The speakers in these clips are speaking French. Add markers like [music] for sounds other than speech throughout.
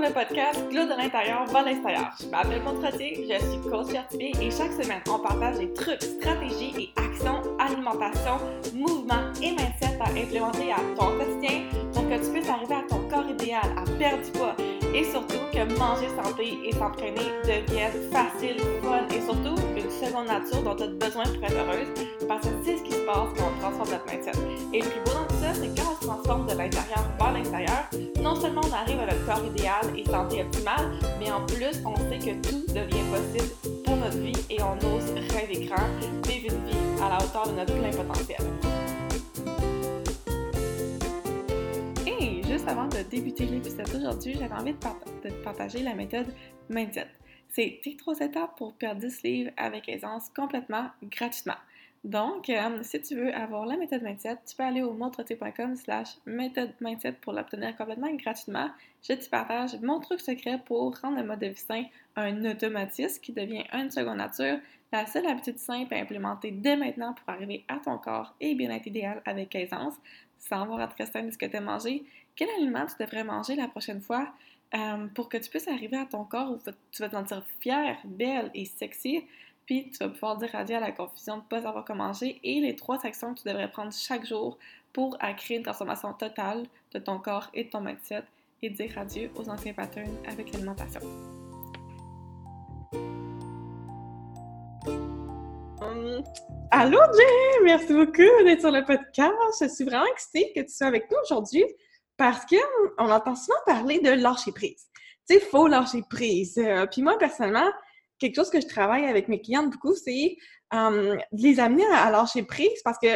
le podcast Glow de l'intérieur vers l'extérieur. Je m'appelle Maud je suis coach certifiée et chaque semaine, on partage des trucs, stratégies et actions, alimentation, mouvement et mindset à implémenter à ton quotidien pour que tu puisses arriver à ton corps idéal, à perdre du poids et surtout que manger santé et s'entraîner devienne facile, fun et surtout seconde nature dont tu as besoin pour être heureuse parce que c'est ce qui se passe quand on transforme notre mindset. Et le plus beau dans tout ça, c'est quand on se transforme de l'intérieur vers l'extérieur, non seulement on arrive à notre corps idéal et santé optimale, mais en plus, on sait que tout devient possible pour notre vie et on ose rêver grand, vivre une vie à la hauteur de notre plein potentiel. Et juste avant de débuter l'épisode d'aujourd'hui, j'avais envie de, partager la méthode Mindset. C'est tes trois étapes pour perdre 10 livres avec aisance complètement gratuitement. Donc, euh, si tu veux avoir la méthode mindset, tu peux aller au montreté.com slash méthode mindset pour l'obtenir complètement gratuitement. Je te partage mon truc secret pour rendre le mode de vie sain un automatisme qui devient une seconde nature, la seule habitude simple à implémenter dès maintenant pour arriver à ton corps et bien-être idéal avec aisance, sans avoir à te de ce que tu as mangé. Quel aliment tu devrais manger la prochaine fois? Euh, pour que tu puisses arriver à ton corps où tu vas te sentir fière, belle et sexy puis tu vas pouvoir dire adieu à la confusion de ne pas savoir comment manger et les trois actions que tu devrais prendre chaque jour pour créer une transformation totale de ton corps et de ton mindset et dire adieu aux anciens patterns avec l'alimentation. Hum, allô Jay! Merci beaucoup d'être sur le podcast. Je suis vraiment excitée que tu sois avec nous aujourd'hui parce qu'on entend souvent parler de lâcher prise. Tu sais, faut lâcher prise. Euh, puis moi, personnellement, quelque chose que je travaille avec mes clientes beaucoup, c'est de les amener à, lâcher prise parce que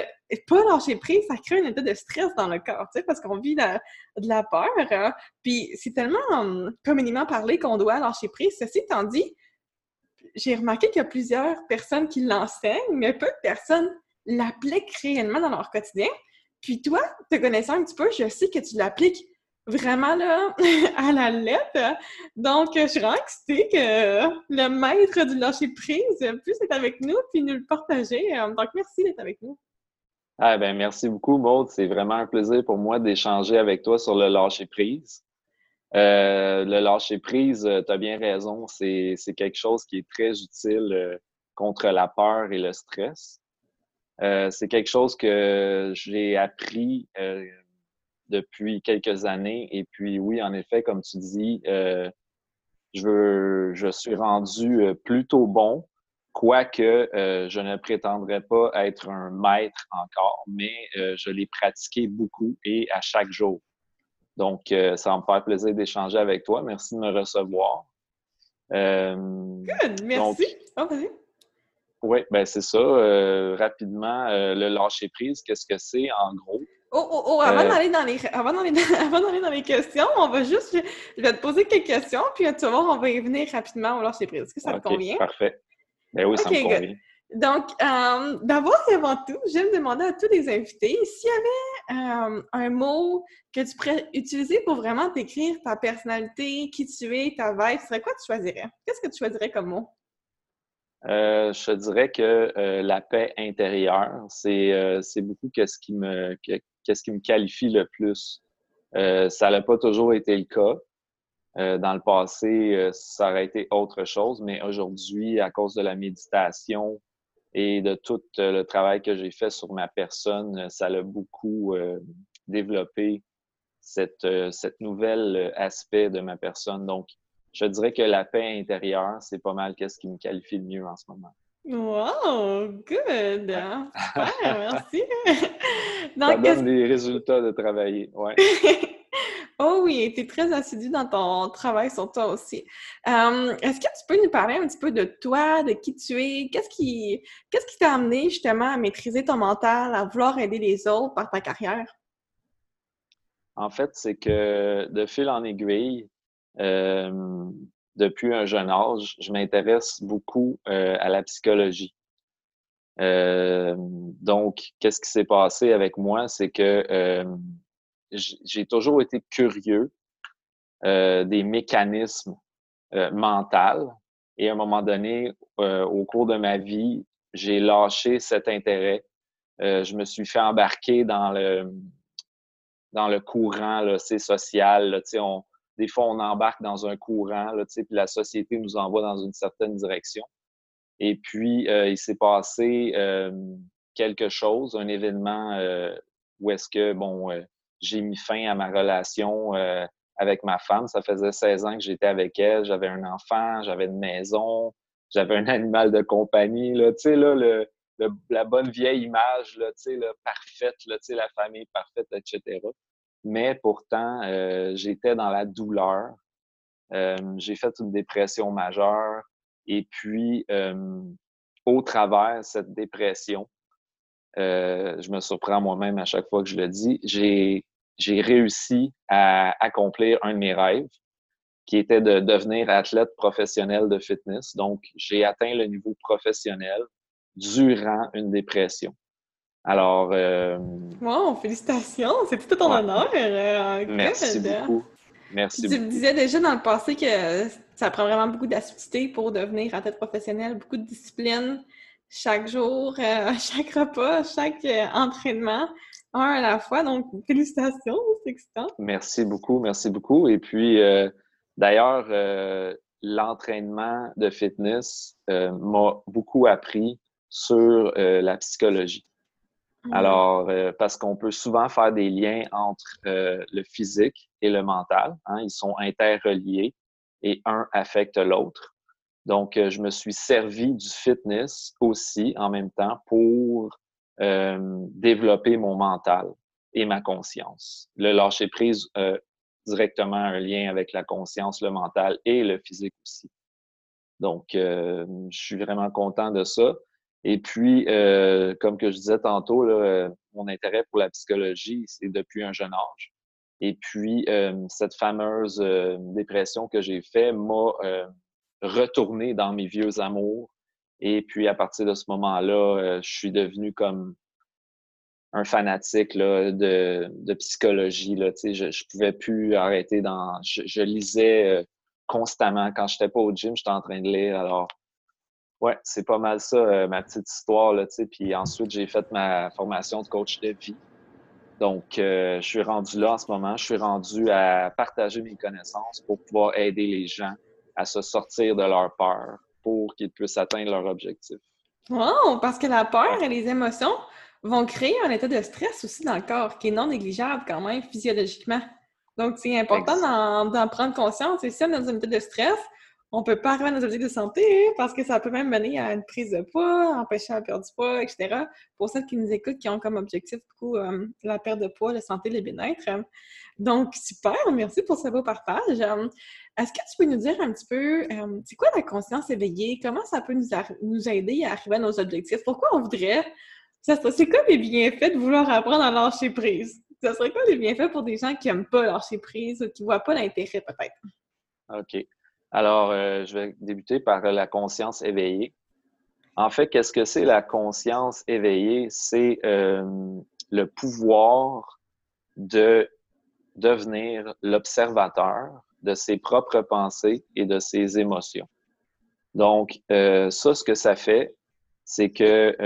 pas lâcher prise, ça crée un état de stress dans le corps, tu sais, parce qu'on vit de la peur. Hein. Puis c'est tellement communément parlé qu'on doit lâcher prise. Ceci étant dit, j'ai remarqué qu'il y a plusieurs personnes qui l'enseignent, mais peu de personnes l'appliquent réellement dans leur quotidien. Puis toi, te connaissant un petit peu, je sais que tu l'appliques vraiment là, [laughs] à la lettre. Donc, je suis vraiment excitée que le maître du lâcher prise puisse être avec nous puis nous le partager. Donc, merci d'être avec nous. Ah ben merci beaucoup, Maud. C'est vraiment un plaisir pour moi d'échanger avec toi sur le lâcher prise. Euh, le lâcher prise, tu as bien raison, c'est quelque chose qui est très utile euh, contre la peur et le stress. Euh, c'est quelque chose que j'ai appris depuis quelques années. Et puis oui, en effet, comme tu dis, euh, je, je suis rendu euh, plutôt bon, quoique euh, je ne prétendrai pas être un maître encore, mais je l'ai pratiqué beaucoup et à chaque jour. Donc, ça va me faire plaisir d'échanger avec toi. Merci de me recevoir. Good, merci. Oh, oui, ben c'est ça. rapidement, le lâcher prise, qu'est-ce que c'est en gros? Oh, oh, oh, avant euh. d'aller dans les avant [laughs] dans, les questions, on va juste je vais te poser quelques questions, puis tu vas voir, on va y venir rapidement au lâcher prise. Est-ce que ça te convient? Parfait. Ben oui, ça me convient. Donc, euh, d'abord et avant tout, j'aime demander à tous les invités s'il y avait euh, un mot que tu pourrais utiliser pour vraiment décrire ta personnalité, qui tu es, ta vibe, ce serait quoi tu choisirais? Qu'est-ce que tu choisirais comme mot? Je dirais que la paix intérieure, c'est beaucoup ce qui me, qui me qualifie le plus. Euh, ça n'a pas toujours été le cas. Euh, dans le passé, euh, ça aurait été autre chose, mais aujourd'hui, à cause de la méditation et de tout le travail que j'ai fait sur ma personne, ça a beaucoup développé cette, cette nouvelle aspect de ma personne. Donc, je dirais que la paix intérieure, c'est pas mal qu'est-ce qui me qualifie le mieux en ce moment. Wow, good! [laughs] Super, merci! [laughs] Ça donne des résultats de travailler, ouais. [laughs] oh oui, tu es très assidu dans ton travail sur toi aussi. Est-ce que tu peux nous parler un petit peu de toi, de qui tu es? Qu'est-ce qui qu'est-ce qui t'a amené justement à maîtriser ton mental, à vouloir aider les autres par ta carrière? En fait, c'est que de fil en aiguille, depuis un jeune âge, je m'intéresse beaucoup euh, à la psychologie. Euh, donc, qu'est-ce qui s'est passé avec moi? C'est que euh, j'ai toujours été curieux des mécanismes mentaux et à un moment donné, au cours de ma vie, j'ai lâché cet intérêt. je me suis fait embarquer dans le dans le courant là, social. Là, on, des fois, on embarque dans un courant, là, puis la société nous envoie dans une certaine direction. Et puis, euh, il s'est passé euh, quelque chose, un événement euh, où est-ce que, bon, j'ai mis fin à ma relation avec ma femme. Ça faisait 16 ans que j'étais avec elle. J'avais un enfant, j'avais une maison, j'avais un animal de compagnie. Là, tu sais, là, le, la bonne vieille image, là, tu sais, là, parfaite, là, tu sais, la famille parfaite, etc. Mais pourtant, j'étais dans la douleur. j'ai fait une dépression majeure. Et puis, au travers cette dépression, je me surprends moi-même à chaque fois que je le dis, j'ai réussi à accomplir un de mes rêves, qui était de devenir athlète professionnel de fitness. Donc, j'ai atteint le niveau professionnel durant une dépression. Alors. Euh, wow, félicitations! C'est tout à ton honneur. Euh, Merci beaucoup. Merci tu me disais déjà dans le passé que ça prend vraiment beaucoup d'assiduité pour devenir athlète professionnel, beaucoup de discipline chaque jour, euh, [laughs] chaque repas, chaque euh, entraînement, un à la fois. Donc, félicitations, c'est excitant. Merci beaucoup, merci beaucoup. Et puis, d'ailleurs, l'entraînement de fitness m'a beaucoup appris sur la psychologie. Mmh. Alors, euh, parce qu'on peut souvent faire des liens entre euh, le physique et le mental. Hein, ils sont interreliés et un affecte l'autre. Donc, euh, je me suis servi du fitness aussi en même temps pour développer mon mental et ma conscience. Le lâcher prise directement un lien avec la conscience, le mental et le physique aussi. Donc, je suis vraiment content de ça. Et puis, euh, comme que je disais tantôt, là, euh, mon intérêt pour la psychologie, c'est depuis un jeune âge. Et puis, euh, cette fameuse dépression que j'ai faite m'a retourné dans mes vieux amours. Et puis, à partir de ce moment-là, je suis devenu comme un fanatique là, de, de psychologie. Là, je ne pouvais plus arrêter dans... Je, je lisais constamment. Quand je n'étais pas au gym, j'étais en train de lire. Alors, Ouais, c'est pas mal ça, euh, ma petite histoire. Là, puis ensuite, j'ai fait ma formation de coach de vie. Donc, euh, je suis rendu là en ce moment. Je suis rendu à partager mes connaissances pour pouvoir aider les gens à se sortir de leur peur pour qu'ils puissent atteindre leur objectif. Wow! Parce que la peur et les émotions vont créer un état de stress aussi dans le corps qui est non négligeable quand même physiologiquement. Donc, c'est important d'en prendre conscience. Et si on est dans un état de stress, on peut pas arriver à nos objectifs de santé parce que ça peut même mener à une prise de poids, empêcher la perte du poids, etc. Pour celles qui nous écoutent, qui ont comme objectif beaucoup euh, la perte de poids, la santé, le bien-être. Donc, super, merci pour ce beau partage. Est-ce que tu peux nous dire un petit peu, euh, c'est quoi la conscience éveillée? Comment ça peut nous, nous aider à arriver à nos objectifs? Pourquoi on voudrait... C'est quoi les bienfaits de vouloir apprendre à lâcher prise? Ça serait quoi les bienfaits pour des gens qui n'aiment pas lâcher prise ou qui ne voient pas l'intérêt peut-être? OK. Alors, euh, je vais débuter par la conscience éveillée. En fait, qu'est-ce que c'est la conscience éveillée? C'est euh, le pouvoir de devenir l'observateur de ses propres pensées et de ses émotions. Donc, euh, ça, ce que ça fait, c'est que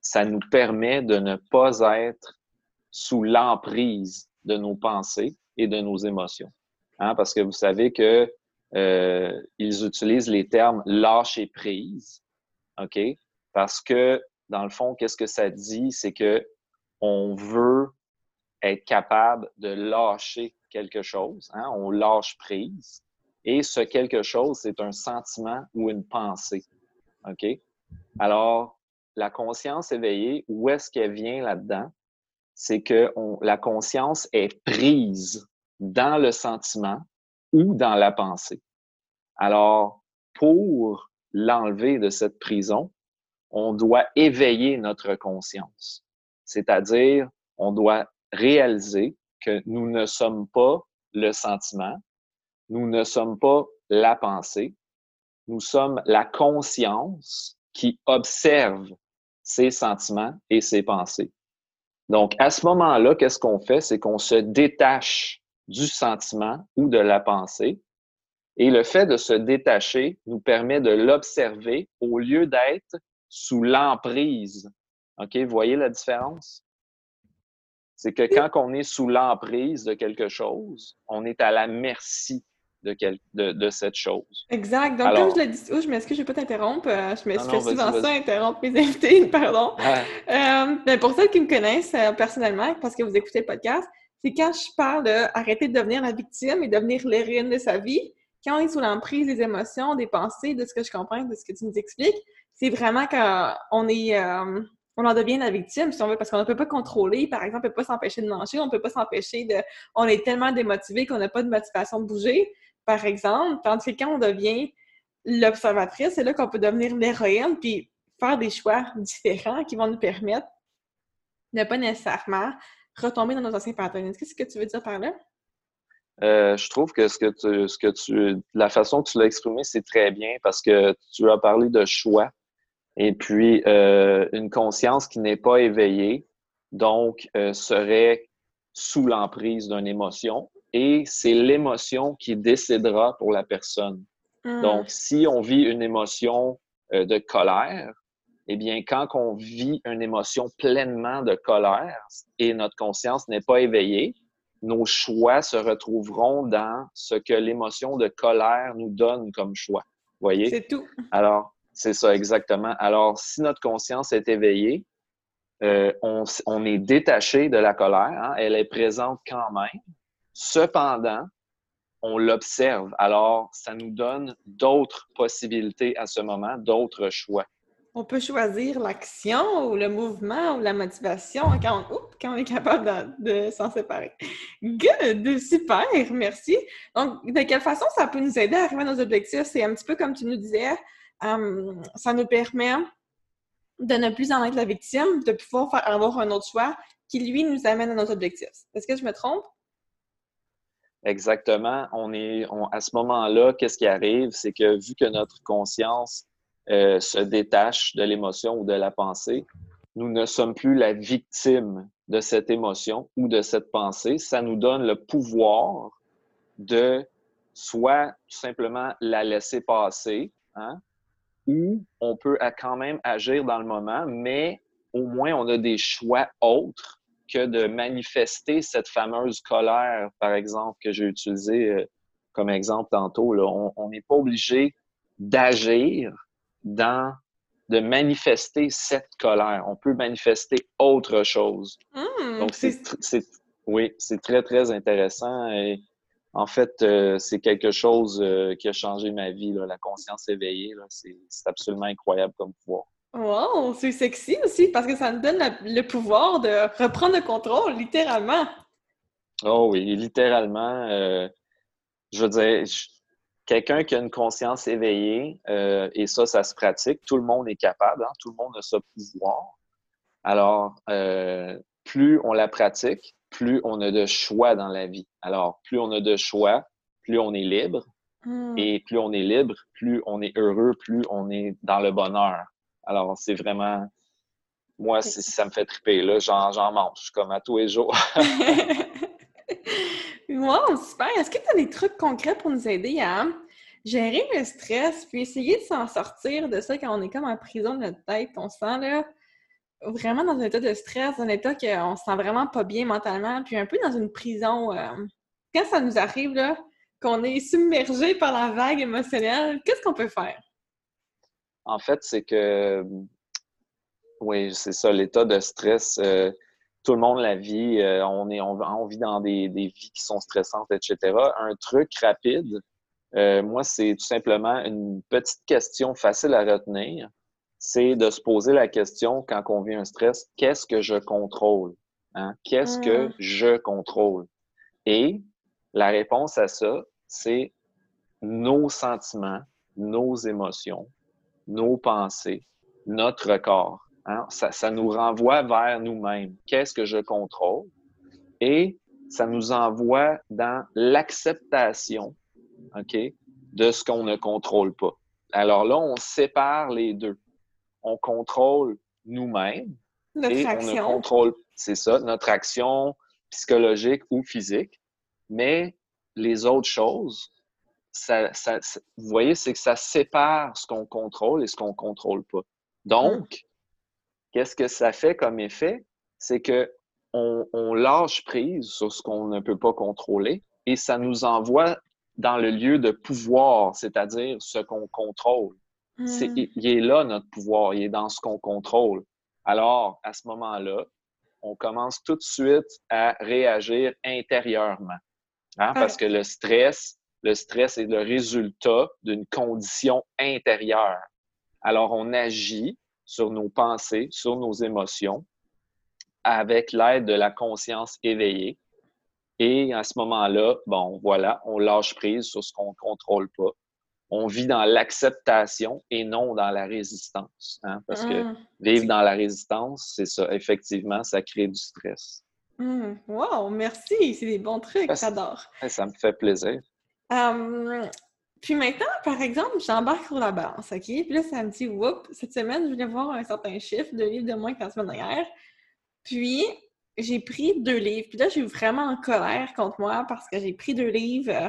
ça nous permet de ne pas être sous l'emprise de nos pensées et de nos émotions. Hein? Parce que vous savez que euh, ils utilisent les termes lâcher prise, OK? Parce que, dans le fond, qu'est-ce que ça dit? C'est que on veut être capable de lâcher quelque chose. Hein? On lâche prise. Et ce quelque chose, c'est un sentiment ou une pensée. OK? Alors, la conscience éveillée, où est-ce qu'elle vient là-dedans? C'est que la conscience est prise dans le sentiment ou dans la pensée. Alors, pour l'enlever de cette prison, on doit éveiller notre conscience. C'est-à-dire, on doit réaliser que nous ne sommes pas le sentiment, nous ne sommes pas la pensée, nous sommes la conscience qui observe ses sentiments et ses pensées. Donc, à ce moment-là, qu'est-ce qu'on fait? C'est qu'on se détache du sentiment ou de la pensée. Et le fait de se détacher nous permet de l'observer au lieu d'être sous l'emprise. OK? Vous voyez la différence? C'est que quand on est sous l'emprise de quelque chose, on est à la merci de, de, cette chose. Exact. Donc, comme je l'ai dit, oh, je m'excuse, je vais pas t'interrompre. Euh, je m'excuse souvent ça, interrompre mes [laughs] invités, pardon. Euh, mais pour ceux qui me connaissent euh, personnellement, parce que vous écoutez le podcast, c'est quand je parle d'arrêter de devenir la victime et devenir l'héroïne de sa vie, quand on est sous l'emprise des émotions, des pensées, de ce que je comprends, de ce que tu nous expliques, c'est vraiment qu'on est on en devient la victime, si on veut, parce qu'on ne peut pas contrôler. Par exemple, on ne peut pas s'empêcher de manger, on ne peut pas s'empêcher de. On est tellement démotivé qu'on n'a pas de motivation de bouger par exemple. Tandis que quand on devient l'observatrice, c'est là qu'on peut devenir l'héroïne puis faire des choix différents qui vont nous permettre de ne pas nécessairement retomber dans nos anciens patrons. Qu'est-ce que tu veux dire par là? Euh, je trouve que ce que tu, ce que tu, la façon que tu l'as exprimé, c'est très bien parce que tu as parlé de choix et puis euh, une conscience qui n'est pas éveillée, donc euh, serait sous l'emprise d'une émotion et c'est l'émotion qui décidera pour la personne. Hmm. Donc, si on vit une émotion de colère, eh bien, quand on vit une émotion pleinement de colère et notre conscience n'est pas éveillée, nos choix se retrouveront dans ce que l'émotion de colère nous donne comme choix. Voyez? C'est tout. Alors, c'est ça exactement. Alors, si notre conscience est éveillée, euh, on, est détaché de la colère, hein, elle est présente quand même, Cependant, on l'observe. Alors, ça nous donne d'autres possibilités à ce moment, d'autres choix. On peut choisir l'action ou le mouvement ou la motivation quand on, est capable de, s'en séparer. Good! Super! Merci. Donc, de quelle façon ça peut nous aider à arriver à nos objectifs? C'est un petit peu comme tu nous disais, ça nous permet de ne plus en être la victime, de pouvoir avoir un autre choix qui, lui, nous amène à nos objectifs. Est-ce que je me trompe? Exactement. On est, à ce moment-là, qu'est-ce qui arrive? C'est que vu que notre conscience euh, se détache de l'émotion ou de la pensée, nous ne sommes plus la victime de cette émotion ou de cette pensée. Ça nous donne le pouvoir de soit tout simplement la laisser passer, hein, ou on peut quand même agir dans le moment, mais au moins on a des choix autres que de manifester cette fameuse colère, par exemple, que j'ai utilisée euh, comme exemple tantôt. On n'est pas obligé d'agir dans, de manifester cette colère. On peut manifester autre chose. Mmh, Donc, c'est, oui, c'est très, très intéressant. Et en fait, euh, c'est quelque chose euh, qui a changé ma vie, la conscience éveillée. c'est, c'est absolument incroyable comme pouvoir. Wow, c'est sexy aussi parce que ça nous donne le pouvoir de reprendre le contrôle, littéralement. Oh oui, littéralement. Euh, je veux dire, quelqu'un qui a une conscience éveillée, euh, et ça, ça se pratique, tout le monde est capable, hein, tout le monde a ce pouvoir. Alors, euh, plus on la pratique, plus on a de choix dans la vie. Alors, plus on a de choix, plus on est libre. Hmm. Et plus on est libre, plus on est heureux, plus on est dans le bonheur. Alors, c'est vraiment. Moi, ça me fait triper. Là, j'en mange comme à tous les jours. [laughs] [laughs] wow, super. Est-ce que tu as des trucs concrets pour nous aider à gérer le stress puis essayer de s'en sortir de ça quand on est comme en prison de notre tête? On se sent là vraiment dans un état de stress, un état qu'on se sent vraiment pas bien mentalement, puis un peu dans une prison. Euh, quand ça nous arrive, là, qu'on est submergé par la vague émotionnelle, qu'est-ce qu'on peut faire? En fait, c'est que, oui, c'est ça, l'état de stress, euh, tout le monde la vit, euh, on, est, on, vit dans des, vies qui sont stressantes, etc. Un truc rapide, euh, moi, c'est tout simplement une petite question facile à retenir. C'est de se poser la question quand on vit un stress, qu'est-ce que je contrôle? Hein? Qu'est-ce que mmh. je contrôle? Et la réponse à ça, c'est nos sentiments, nos émotions, nos pensées, notre corps. Hein? Ça, nous renvoie vers nous-mêmes. Qu'est-ce que je contrôle? Et ça nous envoie dans l'acceptation OK, de ce qu'on ne contrôle pas. Alors là, on sépare les deux. On contrôle nous-mêmes. et on ne contrôle, c'est ça, notre action psychologique ou physique. Mais les autres choses, vous voyez, c'est que ça sépare ce qu'on contrôle et ce qu'on ne contrôle pas. Donc, qu'est-ce que ça fait comme effet? C'est que on, on lâche prise sur ce qu'on ne peut pas contrôler et ça nous envoie dans le lieu de pouvoir, c'est-à-dire ce qu'on contrôle. Hmm. il est là notre pouvoir, il est dans ce qu'on contrôle. Alors, à ce moment-là, on commence tout de suite à réagir intérieurement. Hein, Parce que le stress, le stress est le résultat d'une condition intérieure. Alors, on agit sur nos pensées, sur nos émotions, avec l'aide de la conscience éveillée. Et à ce moment-là, bon, voilà, on lâche prise sur ce qu'on ne contrôle pas. On vit dans l'acceptation et non dans la résistance. Hein, parce que Hmm. vivre dans la résistance, c'est ça, effectivement, ça crée du stress. Hmm. Wow, merci! C'est des bons trucs, j'adore. Ça me fait plaisir. Hum, puis maintenant, par exemple, j'embarque sur la balance, OK? Puis là, ça me dit, whoop, cette semaine, je voulais voir un certain chiffre de livres de moins que la semaine dernière. Puis, j'ai pris deux livres. Puis là, suis vraiment en colère contre moi parce que j'ai pris deux livres. euh,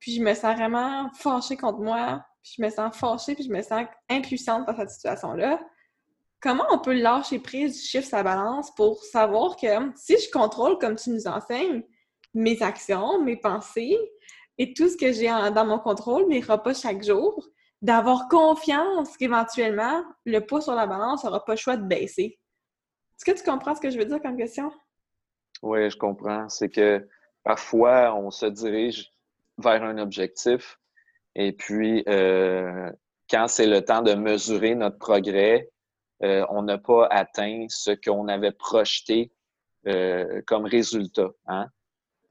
puis, je me sens vraiment fâchée contre moi. Puis, je me sens fâchée, puis je me sens impuissante dans cette situation-là. Comment on peut lâcher prise du chiffre sa balance pour savoir que si je contrôle, comme tu nous enseignes, mes actions, mes pensées, et tout ce que j'ai dans mon contrôle, mes repas chaque jour, d'avoir confiance qu'éventuellement, le poids sur la balance n'aura pas le choix de baisser. Est-ce que tu comprends ce que je veux dire comme question? Oui, je comprends. C'est que parfois, on se dirige vers un objectif et puis euh, quand c'est le temps de mesurer notre progrès, euh, on n'a pas atteint ce qu'on avait projeté euh, comme résultat. Hein?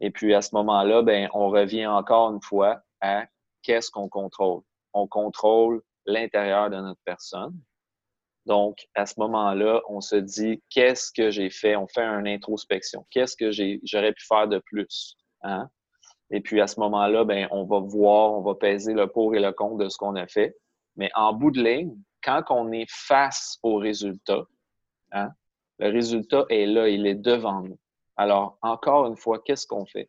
Et puis à ce moment-là, ben, on revient encore une fois à qu'est-ce qu'on contrôle? On contrôle l'intérieur de notre personne. Donc, à ce moment-là, on se dit qu'est-ce que j'ai fait? On fait une introspection. Qu'est-ce que j'aurais pu faire de plus? Hein? Et puis à ce moment-là, ben, on va voir, on va peser le pour et le contre de ce qu'on a fait. Mais en bout de ligne, quand on est face au résultat, hein, le résultat est là, il est devant nous. Alors, encore une fois, qu'est-ce qu'on fait?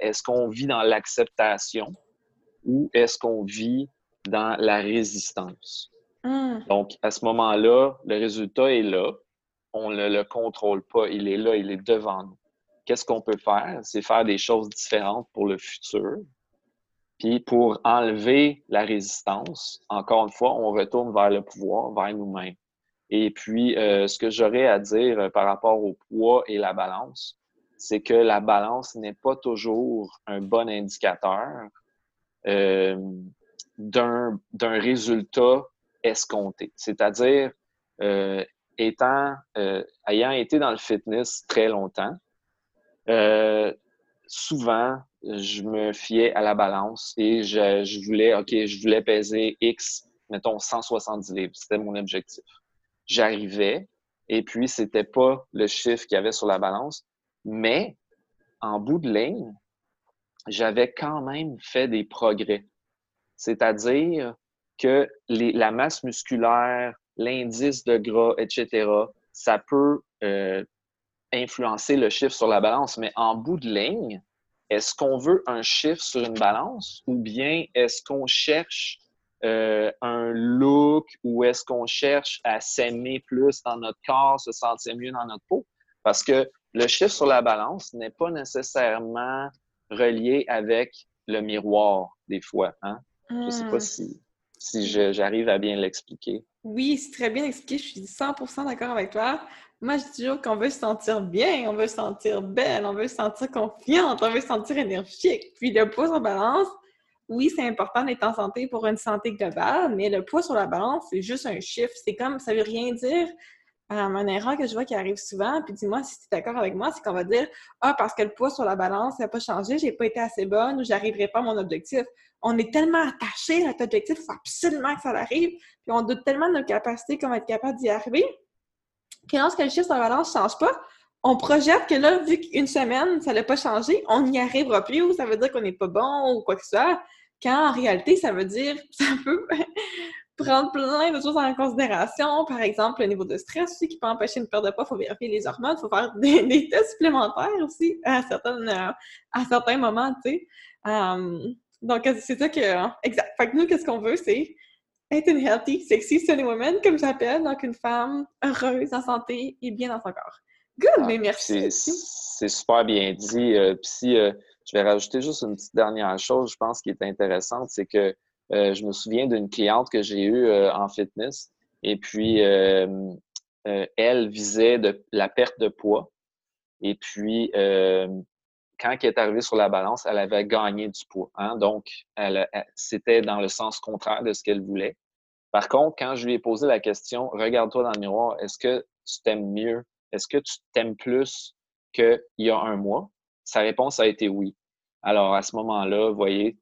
Est-ce qu'on vit dans l'acceptation ou est-ce qu'on vit dans la résistance? Mm. Donc, à ce moment-là, le résultat est là. On ne le contrôle pas. Il est là, il est devant nous. Qu'est-ce qu'on peut faire? C'est faire des choses différentes pour le futur. Puis pour enlever la résistance, encore une fois, on retourne vers le pouvoir, vers nous-mêmes. Et puis, euh, ce que j'aurais à dire euh, par rapport au poids et la balance, c'est que la balance n'est pas toujours un bon indicateur euh, d'un résultat escompté. C'est-à-dire, euh, étant, euh, ayant été dans le fitness très longtemps, euh, souvent, je me fiais à la balance et je, je, voulais, OK, je voulais peser X, mettons 170 livres. C'était mon objectif. J'arrivais et puis c'était pas le chiffre qu'il y avait sur la balance, mais en bout de ligne, j'avais quand même fait des progrès. C'est-à-dire que la masse musculaire, l'indice de gras, etc., ça peut euh, influencer le chiffre sur la balance, mais en bout de ligne, est-ce qu'on veut un chiffre sur une balance ou bien est-ce qu'on cherche euh, un look ou est-ce qu'on cherche à s'aimer plus dans notre corps, se sentir mieux dans notre peau? Parce que le chiffre sur la balance n'est pas nécessairement relié avec le miroir des fois. Hein? Je ne sais pas si, si j'arrive à bien l'expliquer. Oui, c'est très bien expliqué. Je suis 100% d'accord avec toi. Moi, je dis toujours qu'on veut se sentir bien, on veut se sentir belle, on veut se sentir confiante, on veut se sentir énergique. Puis le poids sur balance, oui, c'est important d'être en santé pour une santé globale, mais le poids sur la balance, c'est juste un chiffre. C'est comme, ça veut rien dire. Um, une erreur que je vois qui arrive souvent, puis dis-moi si tu es d'accord avec moi, c'est qu'on va dire Ah, parce que le poids sur la balance n'a pas changé, j'ai pas été assez bonne ou j'arriverai pas à mon objectif. On est tellement attaché à notre objectif, il faut absolument que ça arrive, puis on doute tellement de notre capacité qu'on va être capable d'y arriver. Puis lorsque le chiffre sur la balance ne change pas, on projette que là, vu qu'une semaine, ça n'a pas changé, on n'y arrivera plus ou ça veut dire qu'on n'est pas bon ou quoi que ce soit. Quand en réalité, ça veut dire, [laughs] ça peut prendre plein de choses en considération. Par exemple, le niveau de stress aussi qui peut empêcher une perte de poids. Il faut vérifier les hormones, il faut faire des, [laughs] des, tests supplémentaires aussi à, certaines, euh, à certains moments, tu sais. Um, donc, c'est ça que... Exact. Fait que nous, qu'est-ce qu'on veut, c'est être une healthy, sexy, sunny woman, comme j'appelle, donc une femme heureuse, en santé et bien dans son corps. Good, ah, mais merci. C'est super bien dit. puis si je vais rajouter juste une petite dernière chose, je pense, qui est intéressante, c'est que je me souviens d'une cliente que j'ai eue en fitness et puis elle visait la perte de poids. Et puis, quand elle est arrivée sur la balance, elle avait gagné du poids. Hein. Donc, c'était dans le sens contraire de ce qu'elle voulait. Par contre, quand je lui ai posé la question, regarde-toi dans le miroir, est-ce que tu t'aimes mieux? Est-ce que tu t'aimes plus qu'il y a un mois? Sa réponse a été oui. Alors, à ce moment-là, vous voyez,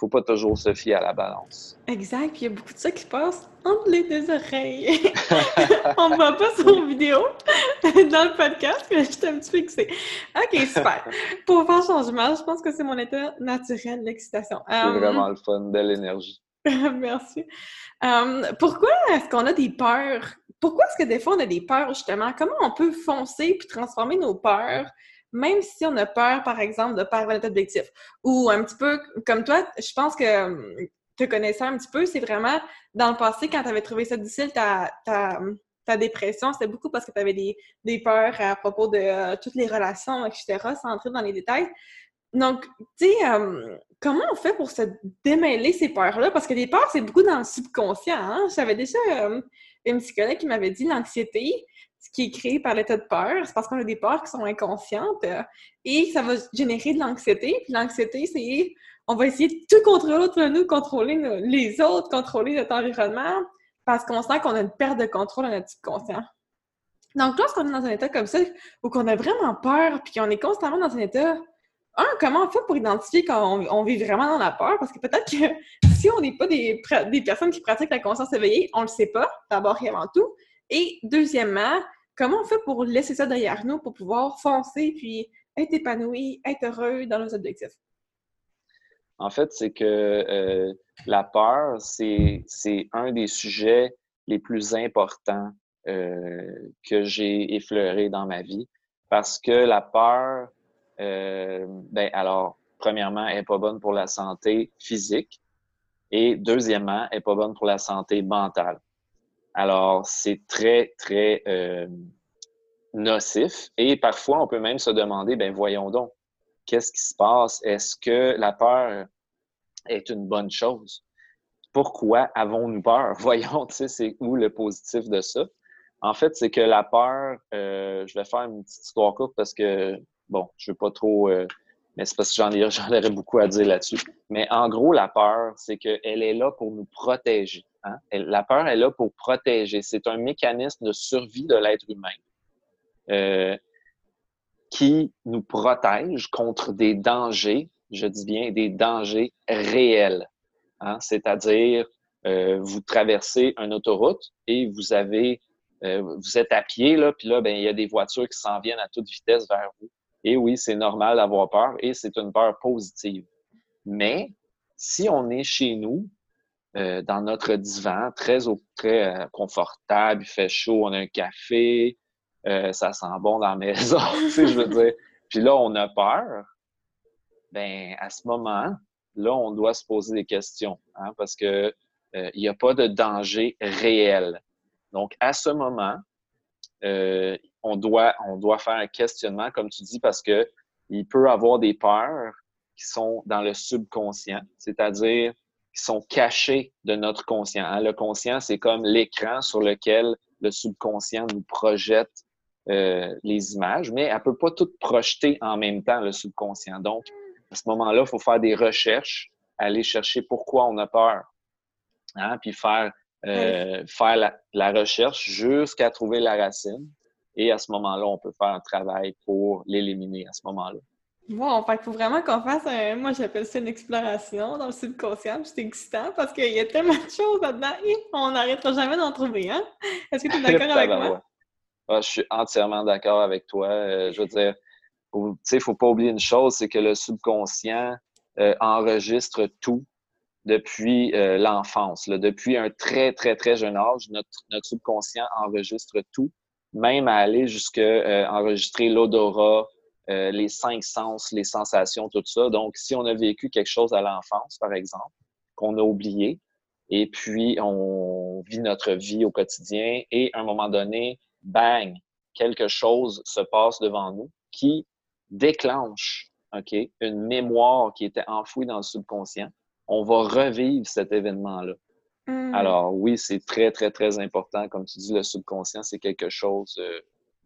faut pas toujours se fier à la balance. Exact. Puis il y a beaucoup de ça qui passe entre les deux oreilles. [laughs] On ne voit pas sur vidéo [laughs] dans le podcast, mais je suis un petit peu fixée. OK, super. Pour faire changement, je pense que c'est mon état naturel, l'excitation. C'est euh, vraiment le fun, belle énergie. [laughs] Merci. Euh, pourquoi est-ce qu'on a des peurs? Pourquoi est-ce que des fois on a des peurs, justement? Comment on peut foncer puis transformer nos peurs même si on a peur, par exemple, de perdre notre objectif. Ou un petit peu comme toi, je pense que hum, te connaissant un petit peu, c'est vraiment dans le passé, quand tu avais trouvé ça difficile, ta, ta, ta dépression, c'était beaucoup parce que tu avais des, des, peurs à propos de euh, toutes les relations, etc., sans entrer dans les détails. Donc, tu sais, hum, comment on fait pour se démêler ces peurs-là? Parce que les peurs, c'est beaucoup dans le subconscient. Hein? J'avais déjà hum, une psychologue qui m'avait dit l'anxiété, ce qui est créé par l'état de peur, c'est parce qu'on a des peurs qui sont inconscientes euh, et ça va générer de l'anxiété. Puis l'anxiété, c'est on va essayer de tout contrôler autour de nous, contrôler les autres, contrôler notre environnement, parce qu'on sent qu'on a une perte de contrôle dans notre subconscient. Donc, lorsqu'on est dans un état comme ça, ou qu'on a vraiment peur, puis qu'on est constamment dans un état, un, comment on fait pour identifier quand on, vit vraiment dans la peur? Parce que peut-être que [laughs] si on n'est pas des, des personnes qui pratiquent la conscience éveillée, on ne le sait pas, d'abord et avant tout. Et deuxièmement, comment on fait pour laisser ça derrière nous pour pouvoir foncer puis être épanoui, être heureux dans nos objectifs? En fait, c'est que euh, la peur, c'est un des sujets les plus importants euh, que j'ai effleuré dans ma vie parce que la peur, euh, ben alors, premièrement, elle n'est pas bonne pour la santé physique et deuxièmement, elle n'est pas bonne pour la santé mentale. Alors, c'est très, très euh, nocif. Et parfois, on peut même se demander, ben voyons donc, qu'est-ce qui se passe? Est-ce que la peur est une bonne chose? Pourquoi avons-nous peur? [laughs] Voyons, tu sais, c'est où le positif de ça? En fait, c'est que la peur, euh, je vais faire une petite histoire courte parce que, bon, je veux pas trop, euh, mais c'est parce que j'en, [laughs] j'en aurais beaucoup à dire là-dessus. Mais en gros, la peur, c'est qu'elle est là pour nous protéger. Hein? La peur est là pour protéger. C'est un mécanisme de survie de l'être humain euh, qui nous protège contre des dangers, je dis bien des dangers réels. Hein? C'est-à-dire, euh, vous traversez une autoroute et euh, vous êtes à pied, là, puis là, ben, il y a des voitures qui s'en viennent à toute vitesse vers vous. Et oui, c'est normal d'avoir peur et c'est une peur positive. Mais si on est chez nous, euh, dans notre divan, très, très euh, confortable, il fait chaud, on a un café, euh, ça sent bon dans la [laughs] maison, tu sais, je veux dire. Puis là, on a peur. Ben, à ce moment, là, on doit se poser des questions, hein, parce que il n'y a pas de danger réel. Donc, à ce moment, on, doit, on doit faire un questionnement, comme tu dis, parce que il peut avoir des peurs qui sont dans le subconscient, c'est-à-dire qui sont cachés de notre conscient. Hein. Le conscient, c'est comme l'écran sur lequel le subconscient nous projette euh, les images, mais elle ne peut pas tout projeter en même temps, le subconscient. Donc, à ce moment-là, il faut faire des recherches, aller chercher pourquoi on a peur, hein, puis faire, euh, faire la, la recherche jusqu'à trouver la racine. Et à ce moment-là, on peut faire un travail pour l'éliminer à ce moment-là. Bon, fait qu'il faut vraiment qu'on fasse un. Moi, j'appelle ça une exploration dans le subconscient. C'est excitant parce qu'il y a tellement de choses là-dedans. On n'arrêtera jamais d'en trouver, hein? Est-ce que tu es d'accord avec moi? Ah, je suis entièrement d'accord avec toi. Euh, je veux dire, tu sais, il ne faut pas oublier une chose, c'est que le subconscient euh, enregistre tout depuis euh, l'enfance. Depuis un très, très, très jeune âge, notre, notre subconscient enregistre tout, même à aller jusqu'à enregistrer l'odorat, euh, les cinq sens, les sensations, tout ça. Donc, si on a vécu quelque chose à l'enfance, par exemple, qu'on a oublié, et puis on vit notre vie au quotidien, et à un moment donné, bang, quelque chose se passe devant nous qui déclenche OK, une mémoire qui était enfouie dans le subconscient, on va revivre cet événement-là. Hmm. Alors oui, c'est très, très, très important. Comme tu dis, le subconscient, c'est quelque chose euh,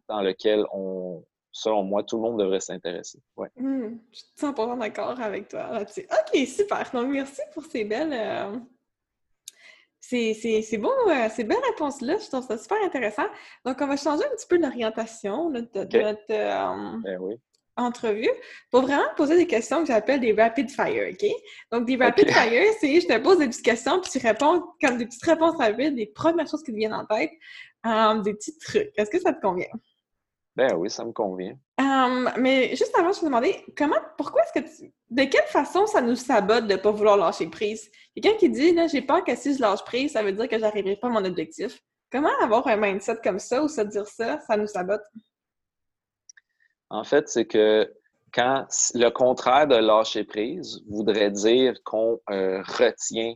dans lequel on, selon moi, tout le monde devrait s'intéresser. Ouais. Hmm. Je suis 100% d'accord avec toi là-dessus. OK, super. Donc, merci pour ces belles... Euh, c'est bon, euh, ces belles réponses-là. Je trouve ça super intéressant. Donc, on va changer un petit peu l'orientation de, notre ben oui entrevue pour vraiment poser des questions que j'appelle des rapid fire, OK? Donc, des rapid fire, c'est je te pose des petites questions, puis tu réponds comme des petites réponses rapides, des premières choses qui te viennent en tête, des petits trucs. Est-ce que ça te convient? Ben oui, ça me convient. Um, mais juste avant, je te demandais, comment, pourquoi est-ce que tu, de quelle façon ça nous sabote de ne pas vouloir lâcher prise? Quelqu'un qui dit, là, j'ai peur que si je lâche prise, ça veut dire que j'arriverai pas à mon objectif. Comment avoir un mindset comme ça ou se dire ça, ça nous sabote? En fait, c'est que quand le contraire de lâcher prise voudrait dire qu'on euh, retient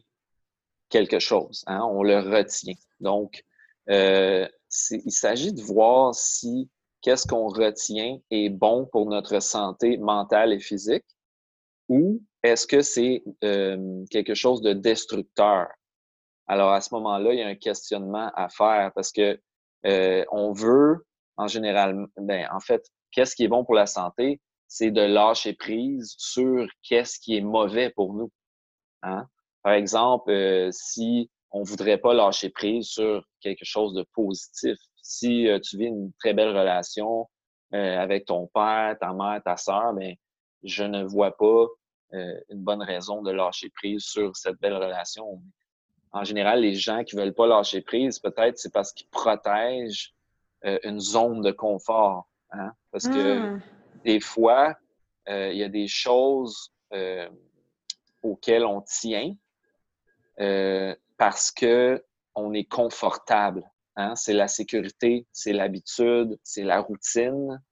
quelque chose, hein, on le retient. Donc, euh, il s'agit de voir si qu'est-ce qu'on retient est bon pour notre santé mentale et physique ou est-ce que c'est euh, quelque chose de destructeur? Alors, à ce moment-là, il y a un questionnement à faire parce que on veut, en général, ben, en fait, qu'est-ce qui est bon pour la santé, c'est de lâcher prise sur qu'est-ce qui est mauvais pour nous. Hein? Par exemple, euh, si on voudrait pas lâcher prise sur quelque chose de positif, si euh, tu vis une très belle relation euh, avec ton père, ta mère, ta sœur, ben, je ne vois pas une bonne raison de lâcher prise sur cette belle relation. En général, les gens qui veulent pas lâcher prise, peut-être c'est parce qu'ils protègent une zone de confort. Hein? Parce que hmm. des fois, euh, il y a des choses euh, auxquelles on tient euh, parce que on est confortable. Hein? C'est la sécurité, c'est l'habitude, c'est la routine.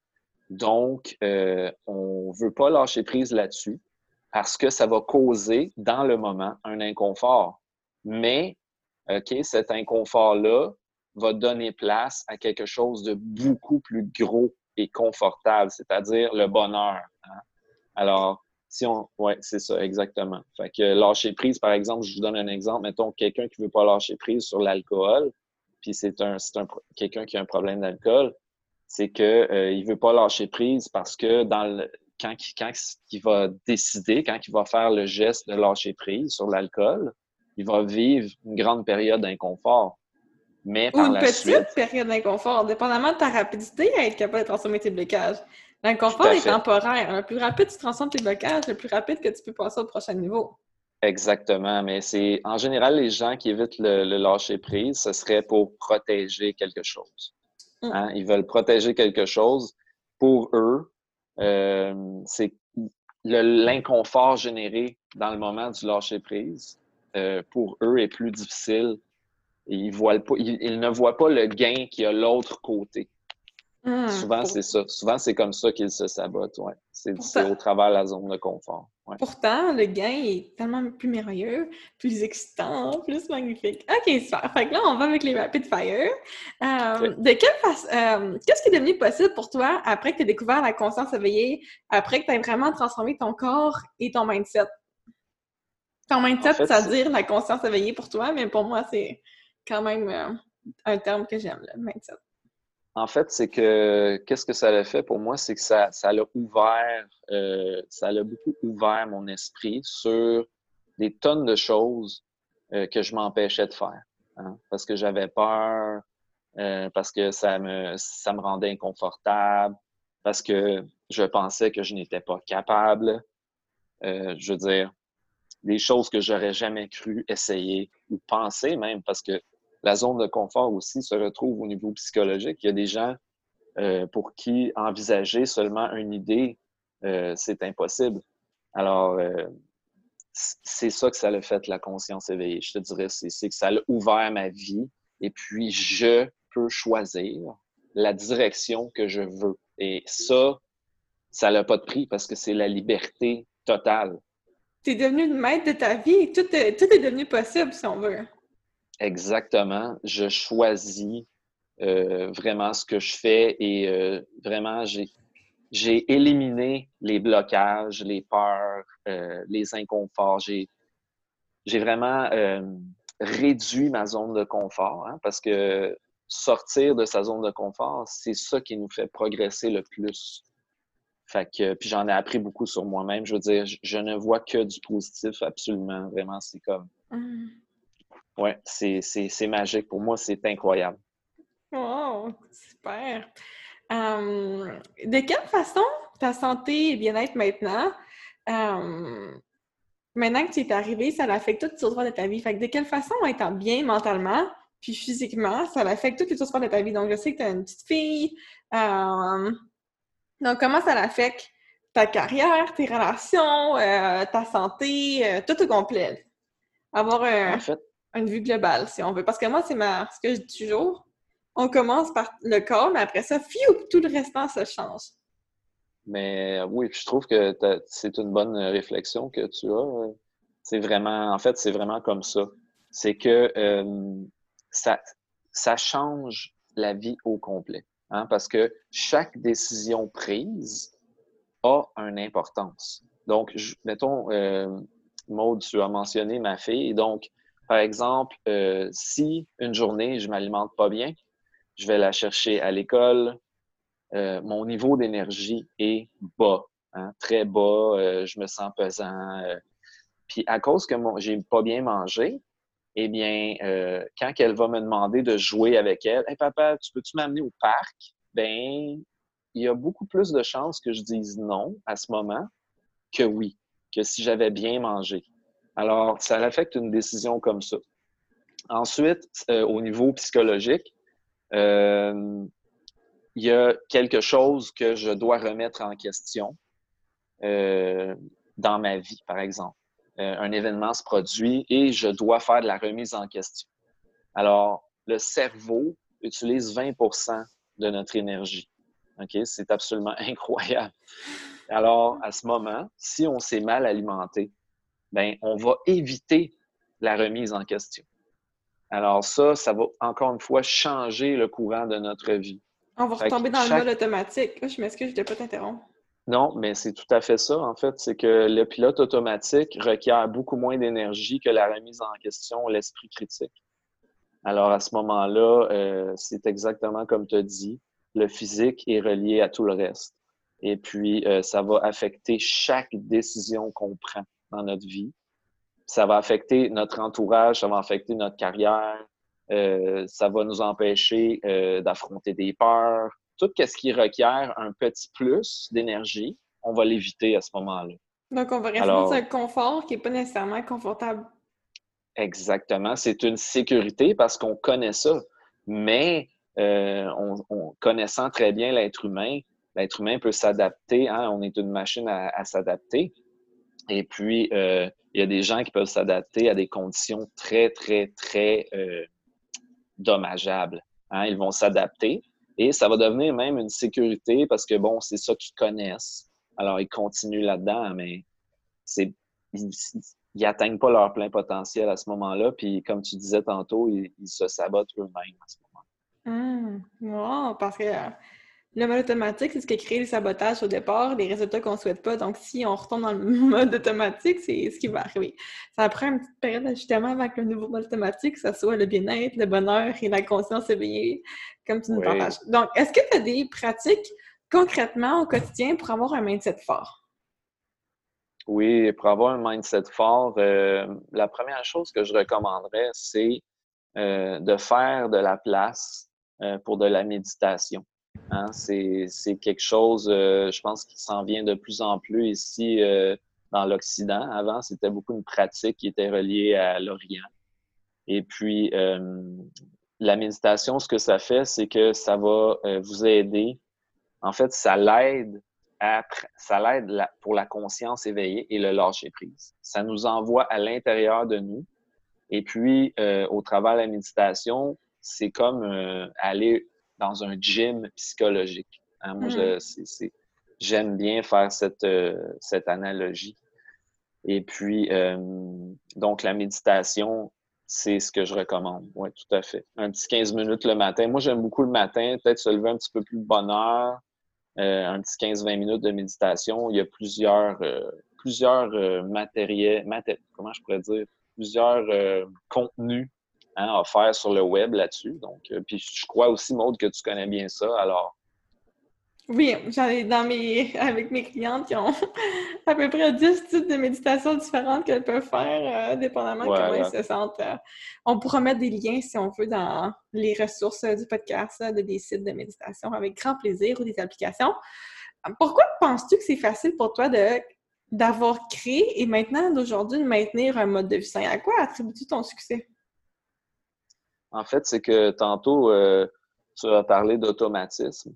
Donc, on ne veut pas lâcher prise là-dessus parce que ça va causer dans le moment un inconfort. Mais, OK, cet inconfort-là va donner place à quelque chose de beaucoup plus gros et confortable, c'est-à-dire le bonheur. Hein. Alors, si on. Oui, c'est ça, exactement. Fait que lâcher prise, par exemple, je vous donne un exemple. Mettons quelqu'un qui ne veut pas lâcher prise sur l'alcool, puis c'est un, un quelqu'un qui a un problème d'alcool, c'est qu'il euh, ne veut pas lâcher prise parce que dans le, quand, quand il va décider, quand il va faire le geste de lâcher prise sur l'alcool, il va vivre une grande période d'inconfort. Mais Ou une petite période d'inconfort, dépendamment de ta rapidité à être capable de transformer tes blocages. L'inconfort est temporaire. Le plus rapide tu transformes tes blocages, le plus rapide que tu peux passer au prochain niveau. Exactement, mais c'est en général les gens qui évitent le, lâcher prise, ce serait pour protéger quelque chose. Mm. Hein? Ils veulent protéger quelque chose. Pour eux, euh, c'est l'inconfort généré dans le moment du lâcher prise. Euh, pour eux est plus difficile ils, voient pas, ils, ne voient pas le gain qui a l'autre côté. Hmm. Souvent, c'est ça. Souvent, c'est comme ça qu'ils se sabotent. Ouais. C'est au travers de la zone de confort. Pourtant, le gain est tellement plus merveilleux, plus excitant, plus magnifique. OK, super. Fait que là, on va avec les rapid fire. Euh, de quelle façon, euh, qu'est-ce qui est devenu possible pour toi après que tu aies découvert la conscience éveillée, après que tu aies vraiment transformé ton corps et ton mindset? Ton mindset, c'est-à-dire la conscience éveillée pour toi, mais pour moi, c'est quand même euh, un terme que j'aime, le mindset. En fait, c'est que qu'est-ce que ça a fait pour moi, c'est que ça, ça l'a ouvert, euh, ça l'a beaucoup ouvert mon esprit sur des tonnes de choses euh, que je m'empêchais de faire. Hein, parce que j'avais peur, parce que ça me, ça me rendait inconfortable, parce que je pensais que je n'étais pas capable. je veux dire, des choses que j'aurais jamais cru essayer ou penser même, parce que la zone de confort aussi se retrouve au niveau psychologique. Il y a des gens euh, pour qui envisager seulement une idée, euh, c'est impossible. Alors, euh, c'est ça que ça a fait, la conscience éveillée. Je te dirais, c'est que ça a ouvert ma vie et puis je peux choisir la direction que je veux. Et ça, ça n'a pas de prix parce que c'est la liberté totale. Tu es devenu le maître de ta vie. Tout tout est devenu possible, si on veut. Exactement. Je choisis vraiment ce que je fais et vraiment, j'ai éliminé les blocages, les peurs, les inconforts. J'ai vraiment réduit ma zone de confort hein, parce que sortir de sa zone de confort, c'est ça qui nous fait progresser le plus. Fait que, puis j'en ai appris beaucoup sur moi-même. Je veux dire, je, ne vois que du positif, absolument. Vraiment, c'est comme. Mm. Ouais, c'est magique. Pour moi, c'est incroyable. Wow, super. Hum, de quelle façon ta santé et bien-être maintenant, hum, maintenant que tu es arrivé, ça affecte toutes les autres de ta vie? Fait que de quelle façon, étant bien mentalement, puis physiquement, ça affecte toutes les autres de ta vie? Donc, je sais que tu as une petite fille. Hum, donc, comment ça affecte ta carrière, tes relations, euh, ta santé, euh, tout au complet? Avoir une vue globale, si on veut. Parce que moi, c'est ma, ce que je dis toujours. On commence par le corps, mais après ça, fiou, tout le restant se change. Mais oui, je trouve que c'est une bonne réflexion que tu as. C'est vraiment, en fait, c'est vraiment comme ça. C'est que euh, ça, ça change la vie au complet. Hein, parce que chaque décision prise a une importance. Donc, mettons, euh, Maude, tu as mentionné ma fille. Donc, par exemple, euh, si une journée, je m'alimente pas bien, je vais la chercher à l'école, euh, mon niveau d'énergie est bas, hein, très bas, euh, je me sens pesant. Puis à cause que j'ai pas bien mangé, eh bien, quand elle va me demander de jouer avec elle, Hey papa, tu peux-tu m'amener au parc? Ben, il y a beaucoup plus de chances que je dise non à ce moment que oui, que si j'avais bien mangé. Alors, ça affecte une décision comme ça. Ensuite, au niveau psychologique, il y a quelque chose que je dois remettre en question euh, dans ma vie, par exemple. Euh, un événement se produit et je dois faire de la remise en question. Alors, le cerveau utilise 20% de notre énergie. OK? C'est absolument [laughs] incroyable. Alors, à ce moment, si on s'est mal alimenté, ben, on va éviter la remise en question. Alors ça, ça va encore une fois changer le courant de notre vie. On va retomber dans le mode automatique. Je m'excuse, je ne pas t'interrompre. Non, mais c'est tout à fait ça, en fait. C'est que le pilote automatique requiert beaucoup moins d'énergie que la remise en question, l'esprit critique. Alors, à ce moment-là, euh, c'est exactement comme tu as dit, le physique est relié à tout le reste. Et puis, euh, ça va affecter chaque décision qu'on prend dans notre vie. Ça va affecter notre entourage, ça va affecter notre carrière, euh, ça va nous empêcher euh, d'affronter des peurs. Tout ce qui requiert un petit plus d'énergie, on va l'éviter à ce moment-là. Donc, on va rester dans un confort qui n'est pas nécessairement confortable. Exactement. C'est une sécurité parce qu'on connaît ça. Mais euh, on, connaissant très bien l'être humain, l'être humain peut s'adapter. Hein? On est une machine à, s'adapter. Et puis, il y a des gens qui peuvent s'adapter à des conditions très, très, très dommageable. Hein? Ils vont s'adapter et ça va devenir même une sécurité parce que, bon, c'est ça qu'ils connaissent. Alors, ils continuent là-dedans, mais c'est, ils n'atteignent pas leur plein potentiel à ce moment-là. Puis, comme tu disais tantôt, ils, se sabotent eux-mêmes à ce moment. Mmh, parce que le mode automatique, c'est ce qui crée le sabotage au départ, des résultats qu'on ne souhaite pas. Donc, si on retombe dans le [laughs] mode automatique, c'est ce qui va arriver. Ça prend une petite période d'ajustement avec le nouveau mode automatique, que ce soit le bien-être, le bonheur et la conscience éveillée, comme tu nous partages. Donc, est-ce que tu as des pratiques concrètement au quotidien pour avoir un mindset fort? Oui, pour avoir un mindset fort, euh, la première chose que je recommanderais, c'est euh, de faire de la place euh, pour de la méditation. Hein, c'est quelque chose, euh, je pense, qui s'en vient de plus en plus ici euh, dans l'Occident. Avant, c'était beaucoup une pratique qui était reliée à l'Orient. Et puis, euh, la méditation, ce que ça fait, c'est que ça va vous aider. En fait, ça l'aide ça l'aide pour la conscience éveillée et le lâcher prise. Ça nous envoie à l'intérieur de nous. Et puis, au travers de la méditation, c'est comme aller dans un gym psychologique. Hein. Moi, mm. j'aime bien faire cette, euh, cette analogie. Et puis, euh, donc, la méditation, c'est ce que je recommande. Oui, tout à fait. Un petit 15 minutes le matin. Moi, j'aime beaucoup le matin, peut-être se lever un petit peu plus de bonne heure, euh, un petit 15-20 minutes de méditation. Il y a plusieurs, euh, plusieurs matériels, comment je pourrais dire, plusieurs contenus hein, à faire sur le web là-dessus. Donc, puis je crois aussi, Maude, que tu connais bien ça. Alors, oui, j'en ai dans mes [laughs] avec mes clientes qui ont [laughs] à peu près 10 types de méditations différentes qu'elles peuvent faire, euh, dépendamment de comment elles se sentent. Euh. on pourra mettre des liens, si on veut, dans les ressources du podcast, de des sites de méditation avec grand plaisir ou des applications. Pourquoi penses-tu que c'est facile pour toi de d'avoir créé et maintenant, d'aujourd'hui, de maintenir un mode de vie sain? À quoi attribues-tu ton succès? En fait, c'est que tantôt, euh, tu as parlé d'automatisme.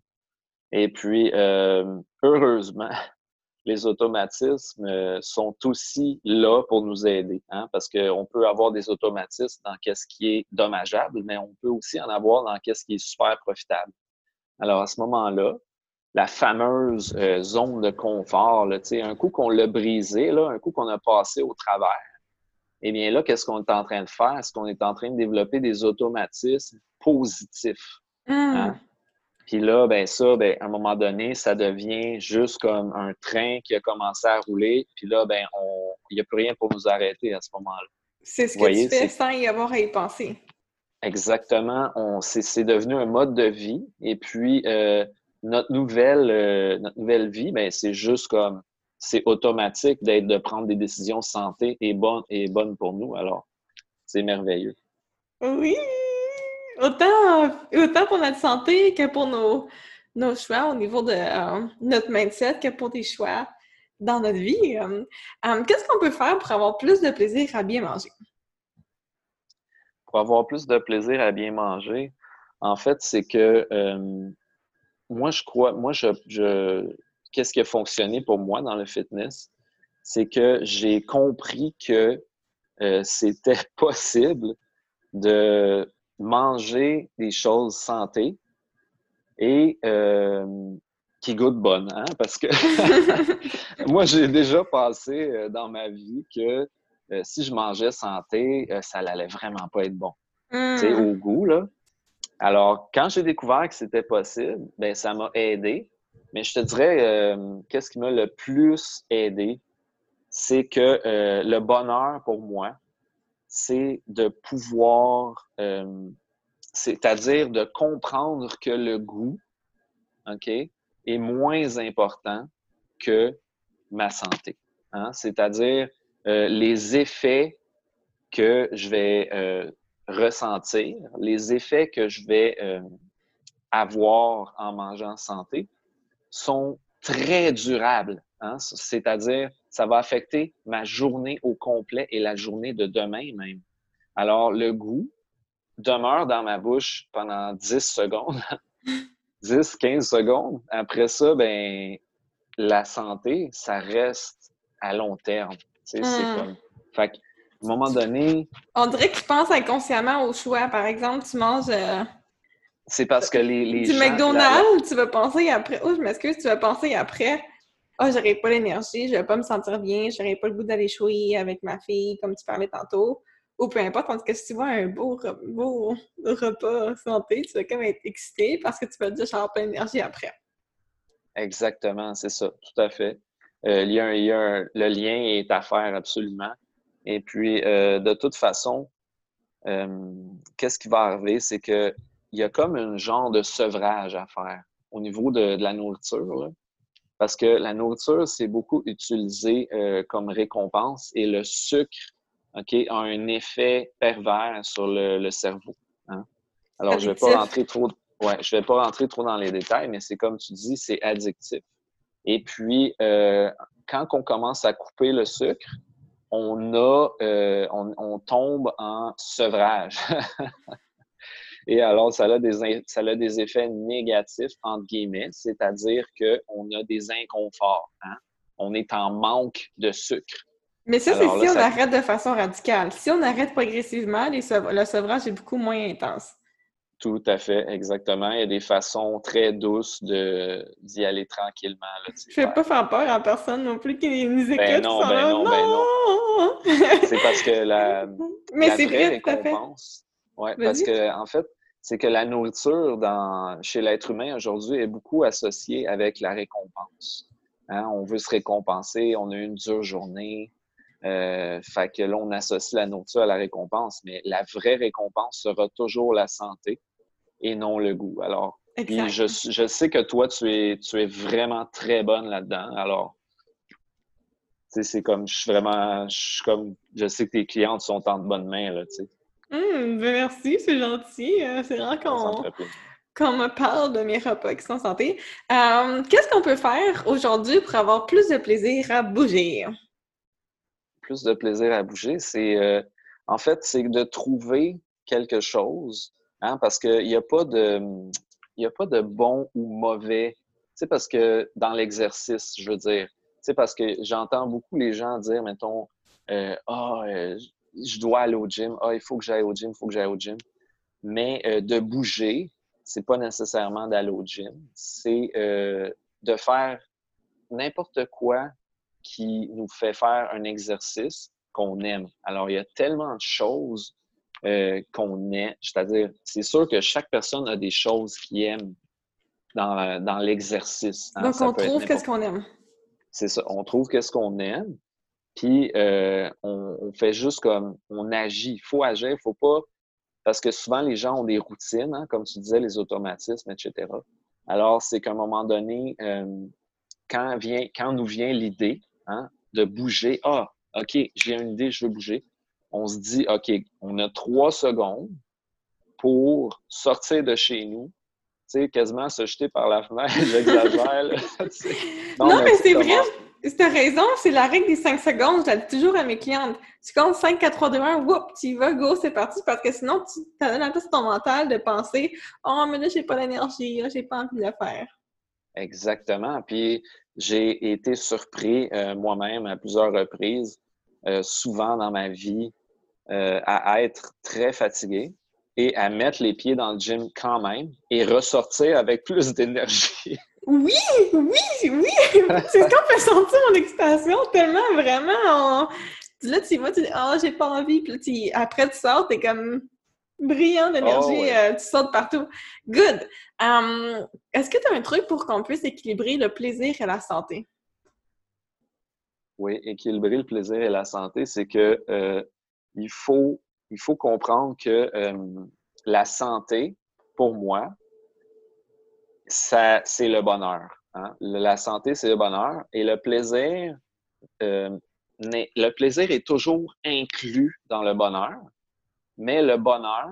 Et puis, euh, heureusement, [laughs] les automatismes euh, sont aussi là pour nous aider, hein, parce qu'on peut avoir des automatismes dans ce qui est dommageable, mais on peut aussi en avoir dans ce qui est super profitable. Alors, à ce moment-là, la fameuse zone de confort, un coup qu'on l'a brisé, là, un coup qu'on a passé au travers, eh bien là, qu'est-ce qu'on est en train de faire? Est-ce qu'on est en train de développer des automatismes positifs? Hein? Mmh. Puis là, ben ça, ben, à un moment donné, ça devient juste comme un train qui a commencé à rouler. Puis là, ben, il n'y a plus rien pour nous arrêter à ce moment-là. C'est ce que tu fais sans y avoir à y penser. Exactement. C'est devenu un mode de vie. Et puis, euh, notre, nouvelle, euh, notre nouvelle vie, ben, c'est juste comme, c'est automatique d'être, de prendre des décisions santé et bonnes et bonnes pour nous. Alors, c'est merveilleux. Oui! Autant, autant pour notre santé que pour nos, nos choix au niveau de euh, notre mindset, que pour des choix dans notre vie. Euh, euh, qu'est-ce qu'on peut faire pour avoir plus de plaisir à bien manger? Pour avoir plus de plaisir à bien manger, en fait, c'est que moi, je crois, moi, je, je qu'est-ce qui a fonctionné pour moi dans le fitness? C'est que j'ai compris que c'était [laughs] possible de manger des choses santé et euh, qui goûtent bonne, hein? parce que [laughs] moi, j'ai déjà passé euh, dans ma vie que euh, si je mangeais santé, ça n'allait vraiment pas être bon. C'est hmm. au goût, là. Alors, quand j'ai découvert que c'était possible, ben ça m'a aidé. Mais je te dirais, qu'est-ce qui m'a le plus aidé, c'est que le bonheur pour moi, c'est de pouvoir, euh, c'est-à-dire de comprendre que le goût, OK, est moins important que ma santé. Hein? C'est-à-dire euh, les effets que je vais euh, ressentir, les effets que je vais avoir en mangeant santé sont très durables. Hein? C'est-à-dire, ça va affecter ma journée au complet et la journée de demain même. Alors, le goût demeure dans ma bouche pendant 10 secondes, [laughs] 10, 15 secondes. Après ça, ben, la santé, ça reste à long terme. Hmm. comme... Fait à un moment donné... On dirait que tu penses inconsciemment au choix. Par exemple, tu manges... Euh, c'est parce que les, les Du McDonald's, tu vas penser après... Oh, je m'excuse, tu vas penser après ah, oh, j'aurais pas l'énergie, je vais pas me sentir bien, j'aurais pas le goût d'aller jouer avec ma fille, comme tu parlais tantôt, ou peu importe. Tandis que si tu vois un beau, beau repas santé, tu vas quand même être excité parce que tu vas dire, j'ai pas d'énergie après. Exactement, c'est ça, tout à fait. Euh, il y a, il y a le lien est à faire absolument. Et puis, euh, de toute façon, euh, qu'est-ce qui va arriver? C'est qu'il y a comme un genre de sevrage à faire au niveau de, de la nourriture. Là. Parce que la nourriture, c'est beaucoup utilisé euh, comme récompense et le sucre ok, a un effet pervers sur le, cerveau. Hein. Alors, je ne vais pas rentrer trop. Ouais, je vais pas rentrer trop dans les détails, mais c'est comme tu dis, c'est addictif. Et puis, euh, quand on commence à couper le sucre, on a, euh, on, tombe en sevrage. [laughs] Et alors, ça a des, ça a des effets négatifs, entre guillemets, c'est-à-dire qu'on a des inconforts. Hein. On est en manque de sucre. Mais ça, c'est si on arrête de façon radicale. Si on arrête progressivement, le sevrage est beaucoup moins intense. Tout à fait, exactement. Il y a des façons très douces d'y aller tranquillement. Là, je ne vais pas faire peur à personne non plus qui nous ben écoute. Ben non, ben non, ben non. c'est parce que la, Mais la vraie vrai, récompense. Oui, parce que en fait, c'est que la nourriture dans, chez l'être humain aujourd'hui est beaucoup associée avec la récompense. Hein? On veut se récompenser, on a eu une dure journée. Euh, fait que là, on associe la nourriture à la récompense, mais la vraie récompense sera toujours la santé et non le goût. Alors, je, je, sais que toi, tu es, tu es vraiment très bonne là-dedans. Alors, c'est comme, je suis vraiment, je comme, je sais que tes clientes sont en de bonnes mains, là, tu sais. Hum, ben merci, c'est gentil. Euh, c'est vraiment qu'on me parle de mes repas qui sont santé. Euh, qu'est-ce qu'on peut faire aujourd'hui pour avoir plus de plaisir à bouger? Plus de plaisir à bouger, c'est euh, en fait, c'est de trouver quelque chose, hein, parce qu'il n'y a pas de il a pas de bon ou mauvais. Tu parce que dans l'exercice, je veux dire, tu parce que j'entends beaucoup les gens dire, mettons, ah, je dois aller au gym. Ah, il faut que j'aille au gym, il faut que j'aille au gym. Mais euh, de bouger, c'est pas nécessairement d'aller au gym. C'est euh, de faire n'importe quoi qui nous fait faire un exercice qu'on aime. Alors, il y a tellement de choses euh, qu'on aime. C'est-à-dire, c'est sûr que chaque personne a des choses qu'il aime dans, dans l'exercice. Hein. Donc, on trouve qu'est-ce qu'on aime. C'est ça. On trouve qu'est-ce qu'on aime. Puis euh, on, fait juste comme on agit. Il faut agir, il faut pas. Parce que souvent, les gens ont des routines, hein, comme tu disais, les automatismes, etc. Alors, c'est qu'à un moment donné, euh, quand, vient, quand nous vient l'idée hein, de bouger, ah, OK, j'ai une idée, je veux bouger, on se dit, OK, on a trois secondes pour sortir de chez nous, tu sais, quasiment se jeter par la fenêtre, [laughs] j'exagère. non, non, mais, c'est vrai, tu raison, c'est la règle des 5 secondes. Je la dis toujours à mes clientes. Tu comptes 5, 4, 3, 2, 1, whoop, tu y vas, go, c'est parti. Parce que sinon, tu as la place ton mental de penser Oh, mais là, j'ai pas l'énergie, j'ai pas envie de le faire. Exactement. Puis, j'ai été surpris euh, moi-même à plusieurs reprises, euh, souvent dans ma vie, euh, à être très fatigué et à mettre les pieds dans le gym quand même et ressortir avec plus [laughs] d'énergie. Oui, oui, oui! [laughs] C'est ce qu'on peut sentir mon excitation tellement, vraiment. Là, tu vois, tu dis, ah, j'ai pas envie. Puis après, tu sors, t'es comme brillant d'énergie, oh, euh, tu sautes partout. Good! Um, est-ce que tu as un truc pour qu'on puisse équilibrer le plaisir et la santé? Oui, équilibrer le plaisir et la santé, c'est que euh, il, faut, il faut comprendre que euh, la santé, pour moi, ça, c'est le bonheur. Hein. La santé, c'est le bonheur. Et le plaisir, euh, le plaisir est toujours inclus dans le bonheur, mais le bonheur,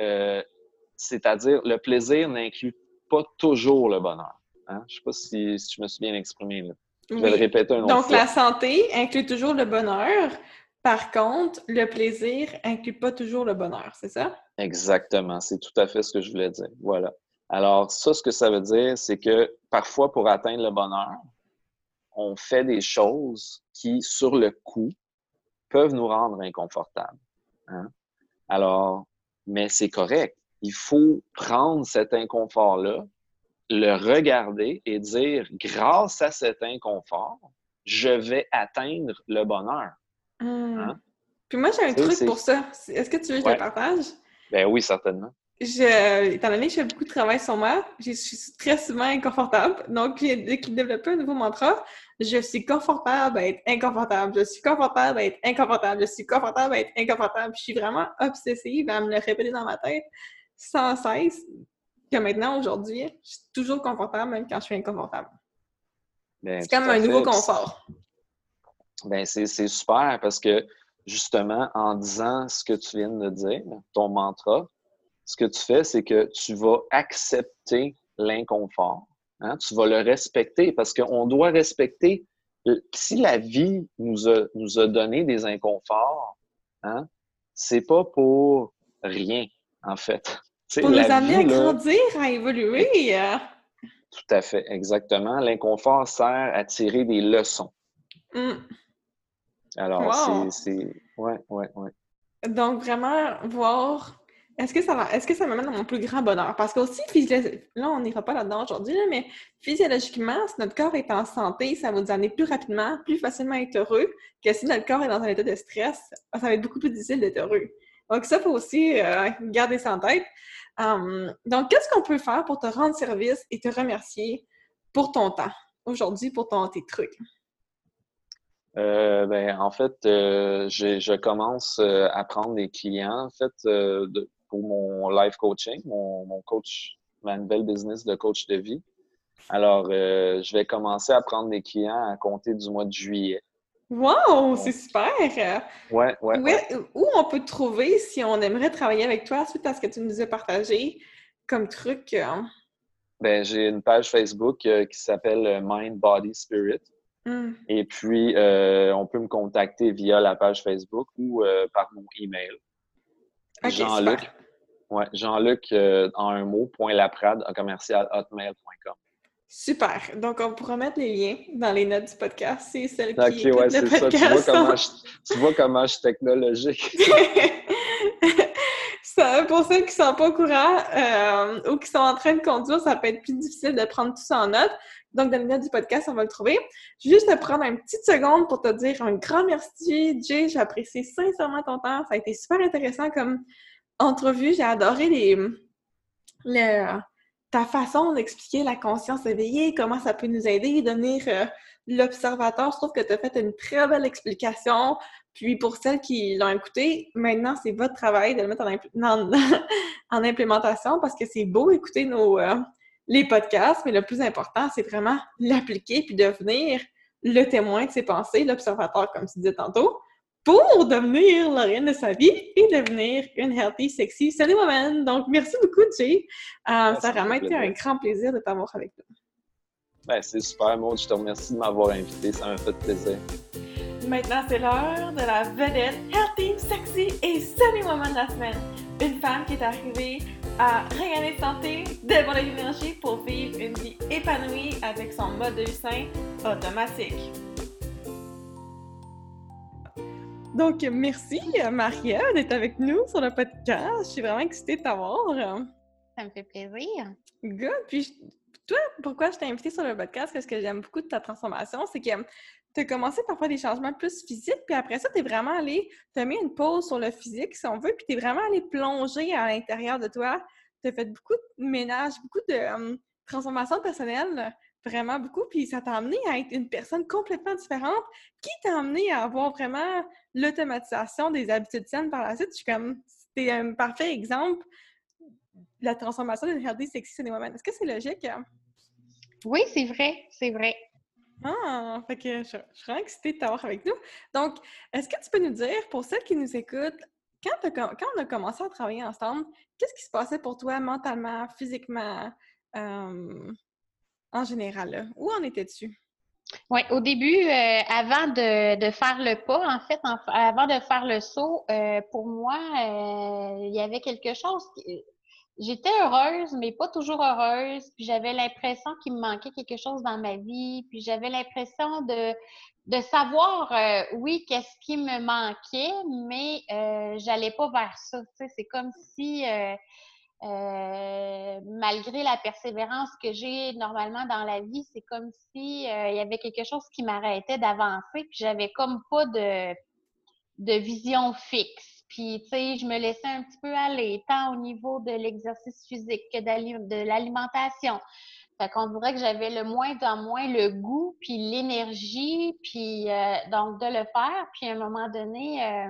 euh, c'est-à-dire le plaisir n'inclut pas toujours le bonheur. Hein. Je ne sais pas si, je me suis bien exprimé. Là. Je vais le répéter un autre Donc, la santé inclut toujours le bonheur. Par contre, le plaisir inclut pas toujours le bonheur, c'est ça? Exactement. C'est tout à fait ce que je voulais dire. Voilà. Alors, ça, ce que ça veut dire, c'est que parfois, pour atteindre le bonheur, on fait des choses qui, sur le coup, peuvent nous rendre inconfortables. Hein? Alors, mais c'est correct. Il faut prendre cet inconfort-là, le regarder et dire, grâce à cet inconfort, je vais atteindre le bonheur. Mmh. Hein? Puis moi, j'ai un truc pour ça. Est-ce que tu veux que je le partage? Ben oui, certainement je, étant donné que je fais beaucoup de travail sur moi, je suis très souvent inconfortable. Donc, j'ai développé un nouveau mantra. Je suis confortable à être inconfortable. Je suis confortable à être inconfortable. Je suis confortable à être inconfortable. Je suis vraiment obsessive à me le répéter dans ma tête sans cesse. Que maintenant, aujourd'hui, je suis toujours confortable, même quand je suis inconfortable. Ben, c'est comme un nouveau confort. Ben, c'est super parce que justement, en disant ce que tu viens de dire, ton mantra, ce que tu fais, c'est que tu vas accepter l'inconfort. Hein? Tu vas le respecter parce qu'on doit respecter. Si la vie nous a, nous a donné des inconforts, hein, c'est pas pour rien, en fait. [laughs] pour nous amener à grandir, à évoluer. Tout à fait, exactement. L'inconfort sert à tirer des leçons. Mmh. Alors, c'est. Ouais, ouais, ouais. Donc, vraiment voir est-ce que ça est-ce que ça m'amène à mon plus grand bonheur? Parce que aussi, là, on n'ira pas là-dedans aujourd'hui, mais physiologiquement, si notre corps est en santé, ça va nous amener plus rapidement, plus facilement à être heureux que si notre corps est dans un état de stress, ça va être beaucoup plus difficile d'être heureux. Donc, ça, faut aussi euh, garder ça en tête. Hum, donc, qu'est-ce qu'on peut faire pour te rendre service et te remercier pour ton temps aujourd'hui, pour ton, tes trucs? Euh, ben, en fait, euh, je commence à prendre des clients en fait, de, pour mon life coaching, mon, mon, coach, ma nouvelle business de coach de vie. Alors, je vais commencer à prendre des clients à compter du mois de juillet. Wow, c'est super! Ouais, ouais, Où on peut te trouver si on aimerait travailler avec toi? Suite à ce que tu nous as partagé comme truc? Euh? Ben, j'ai une page Facebook euh, qui s'appelle euh, Mind, Body, Spirit. Hmm. Et puis, on peut me contacter via la page Facebook ou par mon email. Jean-Luc. Ouais, Jean-Luc en un mot, point laprade, commercial hotmail.com. Super. Donc, on pourra mettre les liens dans les notes du podcast. C'est celle qui Ok, ouais, c'est ça. Tu vois, comment [laughs] je, tu vois comment je suis technologique. [laughs] ça, pour ceux qui ne sont pas au courant euh, ou qui sont en train de conduire, ça peut être plus difficile de prendre tout ça en note. Donc, dans les notes du podcast, on va le trouver. Je vais juste te prendre une petite seconde pour te dire un grand merci, Jay. J'ai apprécié sincèrement ton temps. Ça a été super intéressant comme entrevue. J'ai adoré les, ta façon d'expliquer la conscience éveillée, comment ça peut nous aider, devenir euh, l'observateur. Je trouve que tu as fait une très belle explication. Puis pour celles qui l'ont écouté, maintenant, c'est votre travail de le mettre en, [laughs] en, implémentation parce que c'est beau écouter nos, euh, les podcasts, mais le plus important, c'est vraiment l'appliquer puis devenir le témoin de ses pensées, l'observateur, comme tu disais tantôt pour devenir la reine de sa vie et devenir une healthy, sexy Sunny Woman. Donc, merci beaucoup, Jay. Euh, ça a vraiment été un grand plaisir de t'avoir avec nous. Ben, c'est super, Maud. Je te remercie de m'avoir invité. Ça m'a fait plaisir. Maintenant, c'est l'heure de la vedette healthy, sexy et sunny woman de la semaine. Une femme qui est arrivée à rayonner de santé, de bonne énergie pour vivre une vie épanouie avec son mode de vie sain automatique. Donc, merci Maria d'être avec nous sur le podcast. Je suis vraiment excitée de t'avoir. Ça me fait plaisir. Good. Puis, toi, pourquoi je t'ai invitée sur le podcast? Parce que j'aime beaucoup de ta transformation, c'est que tu as commencé par faire des changements plus physiques, puis après ça, tu es vraiment allé, tu as mis une pause sur le physique, si on veut, puis tu es vraiment allé plonger à l'intérieur de toi. Tu as fait beaucoup de ménage, beaucoup de hum, transformation personnelle vraiment beaucoup, puis ça t'a amené à être une personne complètement différente, qui t'a amené à avoir vraiment l'automatisation des habitudes saines par la suite. Je suis comme, c'était un parfait exemple de la transformation d'une healthy sexy des moments. Est-ce que c'est logique? Oui, c'est vrai, c'est vrai. Ah, fait que je, je suis vraiment excitée de t'avoir avec nous. Donc, est-ce que tu peux nous dire, pour celles qui nous écoutent, quand, quand on a commencé à travailler ensemble, qu'est-ce qui se passait pour toi mentalement, physiquement? Euh, en général? Où en étais-tu? Oui, au début, euh, avant de, faire le pas, en fait, avant de faire le saut, euh, pour moi, euh, il y avait quelque chose. J'étais heureuse, mais pas toujours heureuse. Puis j'avais l'impression qu'il me manquait quelque chose dans ma vie. Puis j'avais l'impression de, de savoir, oui, qu'est-ce qui me manquait, mais j'allais pas vers ça. C'est comme si euh, malgré la persévérance que j'ai normalement dans la vie, c'est comme si euh, il y avait quelque chose qui m'arrêtait d'avancer, puis j'avais comme pas de, de vision fixe. Puis, tu sais, je me laissais un petit peu aller, tant au niveau de l'exercice physique que de l'alimentation. Fait qu'on dirait que j'avais le moins en moins le goût, puis l'énergie, puis euh, donc de le faire. Puis à un moment donné,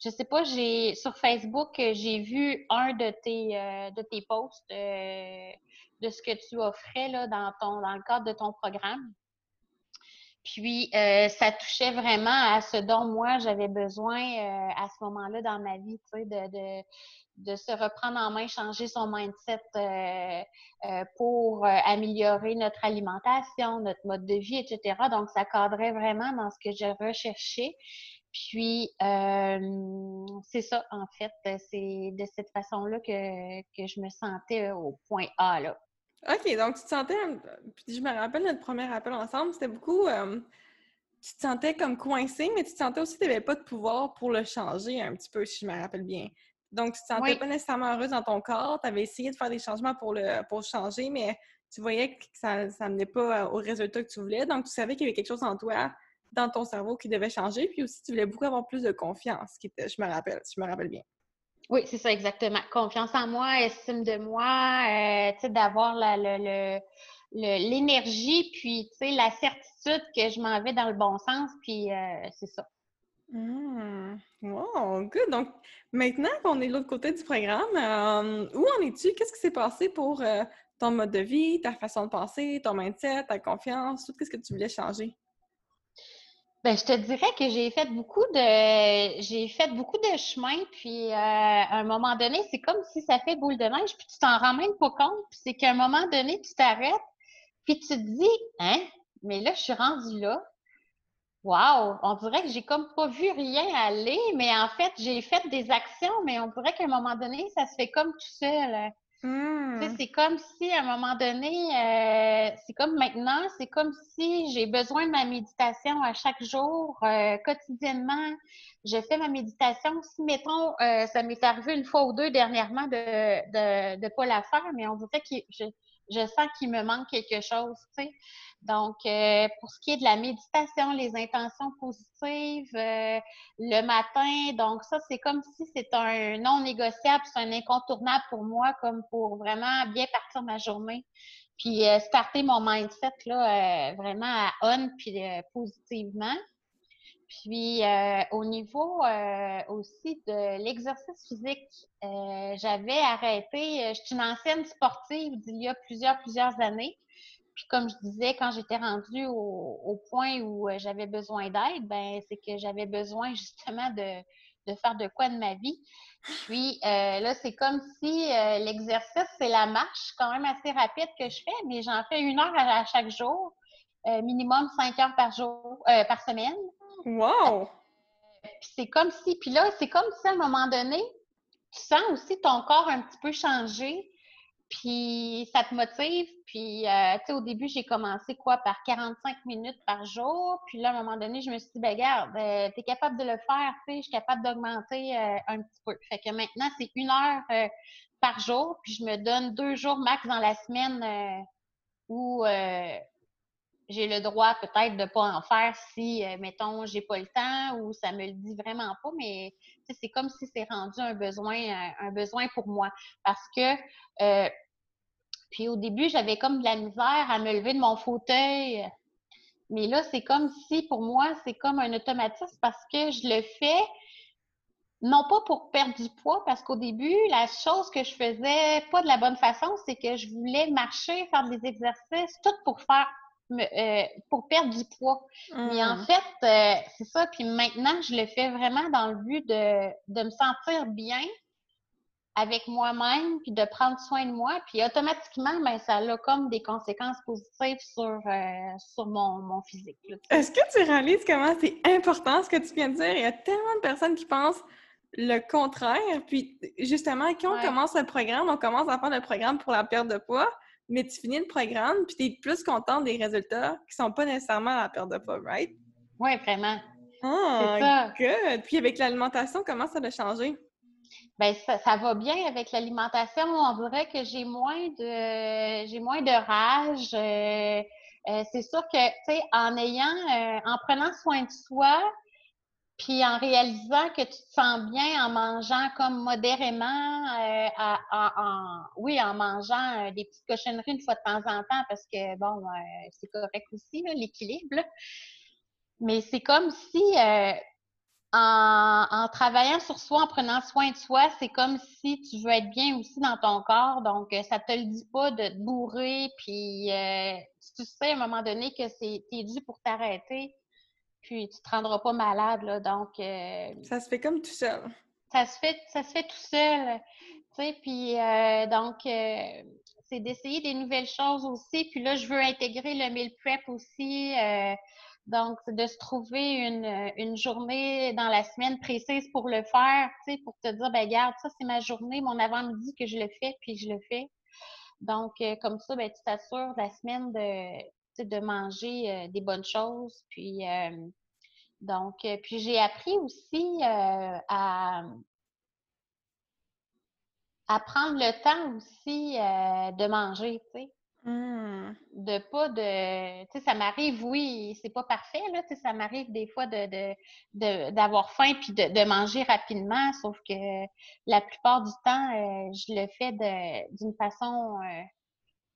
je sais pas, j'ai sur Facebook, j'ai vu un de tes euh, de tes posts euh, de ce que tu offrais là, dans ton dans le cadre de ton programme. Puis euh, ça touchait vraiment à ce dont moi j'avais besoin à ce moment-là dans ma vie, tu sais, de, de, de, se reprendre en main, changer son mindset pour améliorer notre alimentation, notre mode de vie, etc. Donc ça cadrait vraiment dans ce que je recherchais. Puis, euh, c'est ça, en fait. C'est de cette façon-là que, que, je me sentais au point A, là. OK, donc tu te sentais, puis je me rappelle notre premier appel ensemble, c'était beaucoup, euh, tu te sentais comme coincé, mais tu te sentais aussi que tu n'avais pas de pouvoir pour le changer un petit peu, si je me rappelle bien. Donc, tu ne te sentais pas nécessairement heureuse dans ton corps. Tu avais essayé de faire des changements pour, le, pour changer, mais tu voyais que ça n'amenait pas au résultat que tu voulais. Donc, tu savais qu'il y avait quelque chose en toi, dans ton cerveau, qui devait changer. Puis aussi, tu voulais beaucoup avoir plus de confiance, qui était, je me rappelle, je me rappelle bien. Oui, c'est ça, exactement. Confiance en moi, estime de moi, euh, tu sais, d'avoir l'énergie, puis, tu sais, la certitude que je m'en vais dans le bon sens, puis euh, c'est ça. Mmh. Wow, good. Donc, maintenant qu'on est de l'autre côté du programme, euh, où en es-tu? Qu'est-ce qui s'est passé pour ton mode de vie, ta façon de penser, ton mindset, ta confiance, tout ce que tu voulais changer? Ben, je te dirais que j'ai fait beaucoup de j'ai fait beaucoup de chemin, puis euh, à un moment donné, c'est comme si ça fait boule de neige, puis tu t'en rends même pas compte, puis c'est qu'à un moment donné, tu t'arrêtes, puis tu te dis Hein, mais là, je suis rendue là. Wow! On dirait que j'ai comme pas vu rien aller, mais en fait, j'ai fait des actions, mais on dirait qu'à un moment donné, ça se fait comme tout seul. Mmh. C'est comme si à un moment donné, euh, c'est comme maintenant, c'est comme si j'ai besoin de ma méditation à chaque jour, euh, quotidiennement. Je fais ma méditation. Si, mettons, euh, ça m'est arrivé une fois ou deux dernièrement de ne de, pas la faire, mais on dirait que je, je sens qu'il me manque quelque chose, tu sais. Donc, euh, pour ce qui est de la méditation, les intentions positives, euh, le matin, donc ça, c'est comme si c'est un non négociable, c'est un incontournable pour moi, comme pour vraiment bien partir ma journée. Puis, euh, starter mon mindset, là, vraiment à on, puis positivement. Puis au niveau aussi de l'exercice physique, j'avais arrêté, je suis une ancienne sportive d'il y a plusieurs, plusieurs années. Puis comme je disais, quand j'étais rendue au, point où euh, j'avais besoin d'aide, ben c'est que j'avais besoin justement de, faire de quoi de ma vie. Puis euh, là, c'est comme si euh, l'exercice, c'est la marche quand même assez rapide que je fais, mais j'en fais une heure à, chaque jour, minimum cinq heures par jour, par semaine. Wow! puis c'est comme si, puis là, c'est comme si à un moment donné, tu sens aussi ton corps un petit peu changer. Puis ça te motive. Puis, euh, tu sais, au début, j'ai commencé quoi par 45 minutes par jour. Puis là, à un moment donné, je me suis dit, ben regarde, euh, tu es capable de le faire, tu sais, je suis capable d'augmenter euh, un petit peu. Fait que maintenant, c'est une heure par jour. Puis je me donne deux jours max dans la semaine où j'ai le droit peut-être de ne pas en faire si, mettons, j'ai pas le temps ou ça me le dit vraiment pas, mais c'est comme si c'est rendu un besoin, un, besoin pour moi. Parce que puis au début, j'avais comme de la misère à me lever de mon fauteuil. Mais là, c'est comme si pour moi, c'est comme un automatisme parce que je le fais non pas pour perdre du poids, parce qu'au début, la chose que je faisais pas de la bonne façon, c'est que je voulais marcher, faire des exercices, tout pour faire euh, pour perdre du poids. Mais en mmh. fait, euh, c'est ça. Puis maintenant, je le fais vraiment dans le but de, de me sentir bien avec moi-même, puis de prendre soin de moi. Puis automatiquement, ben, ça a comme des conséquences positives sur, euh, sur mon, mon physique. Est-ce que tu réalises comment c'est important ce que tu viens de dire? Il y a tellement de personnes qui pensent le contraire. Puis justement, quand on commence le programme, on commence à faire le programme pour la perte de poids mais tu finis le programme, puis tu es plus contente des résultats qui sont pas nécessairement la perte de poids, right? Oui, vraiment. Ah, good! Puis avec l'alimentation, comment ça a changé? Bien, ça, va bien avec l'alimentation. On dirait que j'ai moins de j'ai moins de rage. Euh, euh, c'est sûr que, tu sais, en ayant, euh, en prenant soin de soi, puis en réalisant que tu te sens bien en mangeant comme modérément, euh, en, oui, en mangeant euh, des petites cochonneries une fois de temps en temps, parce que, bon, euh, c'est correct aussi, l'équilibre. Mais c'est comme si, en, en, travaillant sur soi, en prenant soin de soi, c'est comme si tu veux être bien aussi dans ton corps. Donc, ça te le dit pas de te bourrer, puis tu sais à un moment donné que c'est dû pour t'arrêter, puis tu te rendras pas malade, là, donc... Euh, ça se fait comme tout seul. Ça se fait, ça se fait tout seul, tu sais, puis euh, donc, euh, c'est d'essayer des nouvelles choses aussi, puis là, je veux intégrer le meal prep aussi, donc, c'est de se trouver une, une, journée dans la semaine précise pour le faire, tu sais, pour te dire, ben regarde, ça, c'est ma journée, mon avant-midi que je le fais, puis je le fais. Donc, comme ça, ben, tu t'assures la semaine de, de manger euh, des bonnes choses. Puis, euh, donc, euh, puis j'ai appris aussi à, à prendre le temps aussi de manger, tu sais. Mmh. De pas de. Tu sais, ça m'arrive, oui, c'est pas parfait, là. Tu sais, ça m'arrive des fois de, d'avoir faim puis de, manger rapidement, sauf que la plupart du temps, euh, je le fais d'une façon euh,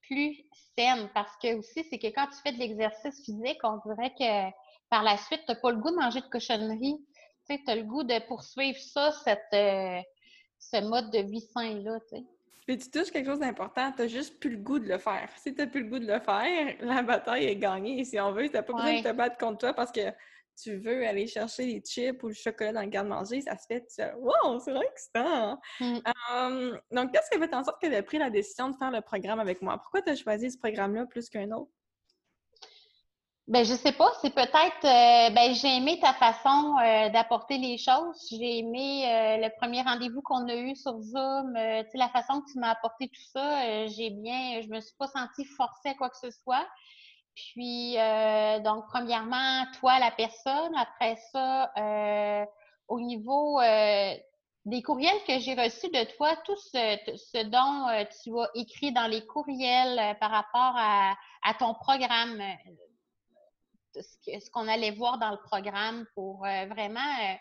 plus saine parce que aussi, c'est que quand tu fais de l'exercice physique, on dirait que par la suite, tu n'as pas le goût de manger de cochonnerie. Tu sais, as le goût de poursuivre ça, cette, euh, ce mode de vie sain-là, tu sais. Mais tu touches quelque chose d'important, tu juste plus le goût de le faire. Si tu plus le goût de le faire, la bataille est gagnée. Si on veut, tu n'as pas besoin de te battre contre toi parce que tu veux aller chercher les chips ou le chocolat dans le garde-manger, ça se fait, tu wow, c'est vrai excitant! Mmh. Um, donc, qu'est-ce qui a fait en sorte que tu aies pris la décision de faire le programme avec moi? Pourquoi tu as choisi ce programme-là plus qu'un autre? Ben, je sais pas, c'est peut-être, euh, ben, j'ai aimé ta façon euh, d'apporter les choses. J'ai aimé euh, le premier rendez-vous qu'on a eu sur Zoom, tu sais, la façon que tu m'as apporté tout ça. j'ai bien, je me suis pas sentie forcée à quoi que ce soit. Puis, donc, premièrement, toi, la personne. Après ça, au niveau des courriels que j'ai reçus de toi, tout ce, dont tu as écrit dans les courriels par rapport à, à ton programme ce qu'on allait voir dans le programme pour euh, vraiment euh,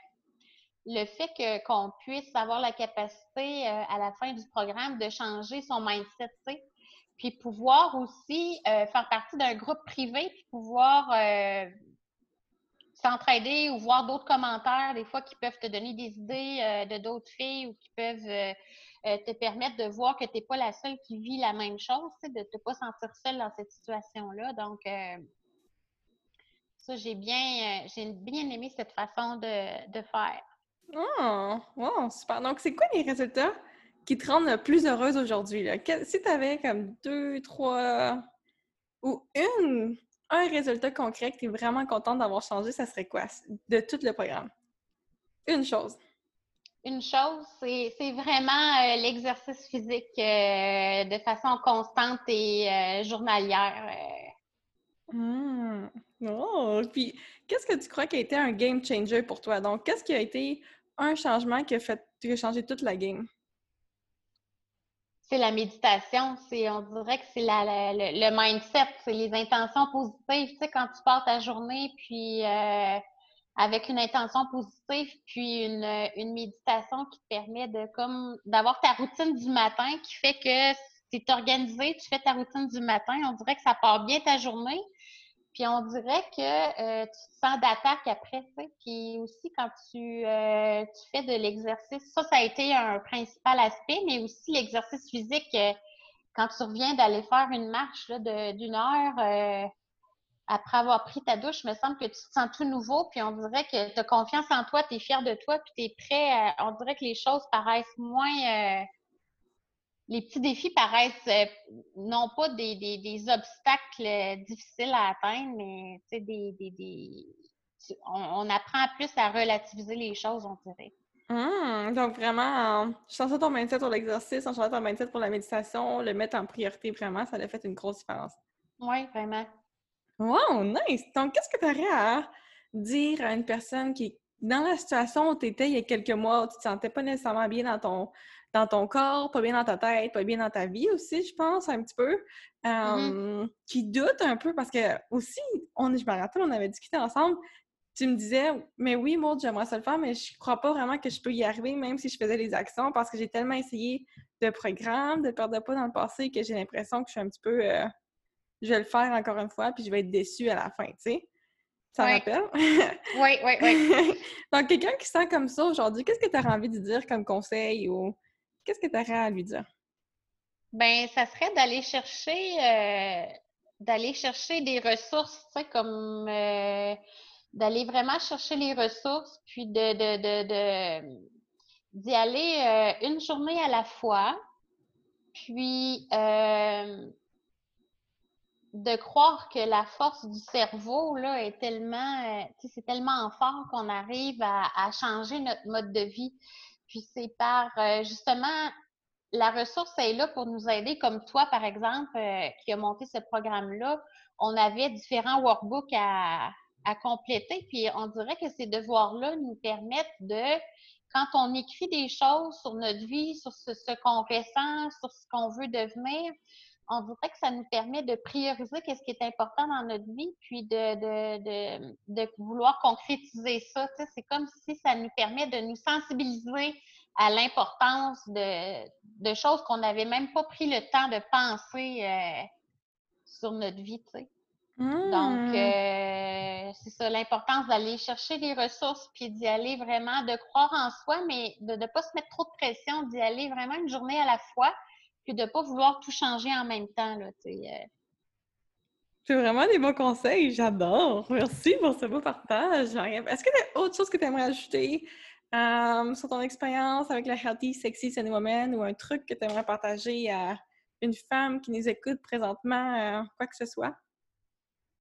le fait qu'on puisse avoir la capacité euh, à la fin du programme de changer son mindset, puis pouvoir aussi faire partie d'un groupe privé, puis pouvoir s'entraider ou voir d'autres commentaires, des fois qui peuvent te donner des idées de d'autres filles ou qui peuvent te permettre de voir que tu n'es pas la seule qui vit la même chose, de ne pas sentir seule dans cette situation-là. Donc, ça, j'ai bien, euh, bien aimé cette façon de, faire. Oh, wow, super. Donc, c'est quoi les résultats? Qui te rendent plus heureuse aujourd'hui? Si tu avais comme deux, trois ou une, un résultat concret que tu es vraiment contente d'avoir changé, ça serait quoi? De tout le programme? Une chose. Une chose, c'est vraiment euh, l'exercice physique euh, de façon constante et journalière. Mmh. Oh! Puis, qu'est-ce que tu crois qui a été un game changer pour toi? Donc, qu'est-ce qui a été un changement qui a fait qui a changé toute la game? C'est la méditation. C'est, on dirait que c'est la, le, mindset, c'est les intentions positives. Tu sais, quand tu pars ta journée, puis euh, avec une intention positive, puis une, une, méditation qui te permet de comme d'avoir ta routine du matin qui fait que tu es organisé, tu fais ta routine du matin, on dirait que ça part bien ta journée. Puis on dirait que euh, tu te sens d'attaque après, tu sais. Puis aussi quand tu, euh, tu fais de l'exercice, ça, ça a été un principal aspect, mais aussi l'exercice physique. Euh, quand tu reviens d'aller faire une marche d'une heure après avoir pris ta douche, il me semble que tu te sens tout nouveau, puis on dirait que tu as confiance en toi, tu es fier de toi, puis tu es prêt. on dirait que les choses paraissent moins les petits défis paraissent euh, non pas des, obstacles euh, difficiles à atteindre, mais des, des, on, apprend plus à relativiser les choses, on dirait. Mmh, donc vraiment, changer ton mindset pour l'exercice, changer ton mindset pour la méditation, le mettre en priorité vraiment, ça a fait une grosse différence. Oui, vraiment. Wow, nice! Donc, qu'est-ce que tu aurais à dire à une personne qui est dans la situation où tu étais il y a quelques mois, où tu te sentais pas nécessairement bien dans ton, dans ton corps, pas bien dans ta tête, pas bien dans ta vie aussi, je pense, un petit peu. Mm-hmm. Qui doute un peu parce que aussi, on, je me rappelle, on avait discuté ensemble. Tu me disais, mais oui, Maud, j'aimerais ça le faire, mais je crois pas vraiment que je peux y arriver, même si je faisais les actions, parce que j'ai tellement essayé de programmes, de perdre de poids dans le passé, que j'ai l'impression que je suis un petit peu. Euh, je vais le faire encore une fois, puis je vais être déçue à la fin, tu sais. Ça rappelle? oui, oui, oui. [laughs] Donc, quelqu'un qui sent comme ça aujourd'hui, qu'est-ce que tu as envie de dire comme conseil ou Qu'est-ce que tu aurais à lui dire? Ben, ça serait d'aller chercher euh, d'aller chercher des ressources, tu sais, comme euh, d'aller vraiment chercher les ressources, puis de, de, d'y aller euh, une journée à la fois, puis de croire que la force du cerveau là est tellement, sais, c'est tellement fort qu'on arrive à changer notre mode de vie. Puis c'est par euh, justement la ressource est là pour nous aider, comme toi, par exemple, euh, qui a monté ce programme-là. On avait différents workbooks à, à compléter. Puis on dirait que ces devoirs-là nous permettent de, quand on écrit des choses sur notre vie, sur ce, qu'on ressent, sur ce qu'on veut devenir, on dirait que ça nous permet de prioriser qu'est-ce qui est important dans notre vie, puis de, de, de, vouloir concrétiser ça. c'est comme si ça nous permet de nous sensibiliser à l'importance de, de, choses qu'on n'avait même pas pris le temps de penser euh, sur notre vie. Donc, mmh. euh, c'est ça, l'importance d'aller chercher des ressources, puis d'y aller vraiment, de croire en soi, mais de ne pas se mettre trop de pression, d'y aller vraiment une journée à la fois, puis de ne pas vouloir tout changer en même temps. Là, euh. C'est vraiment des bons conseils, j'adore. Merci pour ce beau partage. Est-ce qu'il y a autre chose que tu aimerais ajouter euh, sur ton expérience avec la Healthy Sexy Sunny Woman ou un truc que tu aimerais partager à une femme qui nous écoute présentement, quoi que ce soit?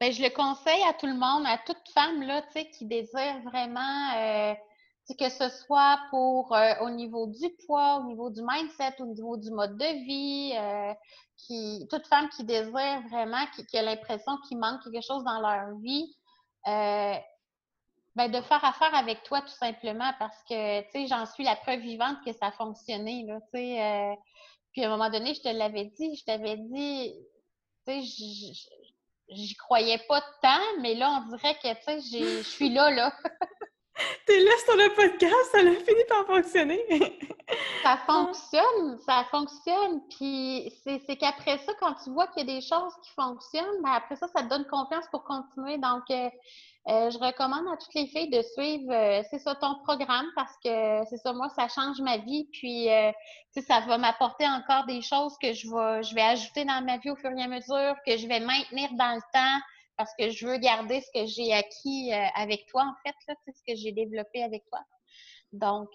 Bien, je le conseille à tout le monde, à toute femme là, qui désire vraiment euh, que ce soit pour euh, au niveau du poids, au niveau du mindset, au niveau du mode de vie, euh, qui, toute femme qui désire vraiment, qui, a l'impression qu'il manque quelque chose dans leur vie, ben, de faire affaire avec toi tout simplement parce que tu sais, j'en suis la preuve vivante que ça a fonctionné. Là, puis à un moment donné, je te l'avais dit, je t'avais dit, tu sais, j'y croyais pas tant, mais là, on dirait que, tu sais, je suis là, là. [laughs] [laughs] T'es là sur le podcast, ça a fini par fonctionner. [laughs] ça fonctionne, ça fonctionne. Puis c'est qu'après ça, quand tu vois qu'il y a des choses qui fonctionnent, ben après ça, ça te donne confiance pour continuer. Donc, euh, euh, je recommande à toutes les filles de suivre, euh, c'est ça, ton programme parce que c'est ça, moi, ça change ma vie. Puis, ça va m'apporter encore des choses que je vais, je vais ajouter dans ma vie au fur et à mesure, que je vais maintenir dans le temps parce que je veux garder ce que j'ai acquis avec toi, en fait, là, ce que j'ai développé avec toi. Donc,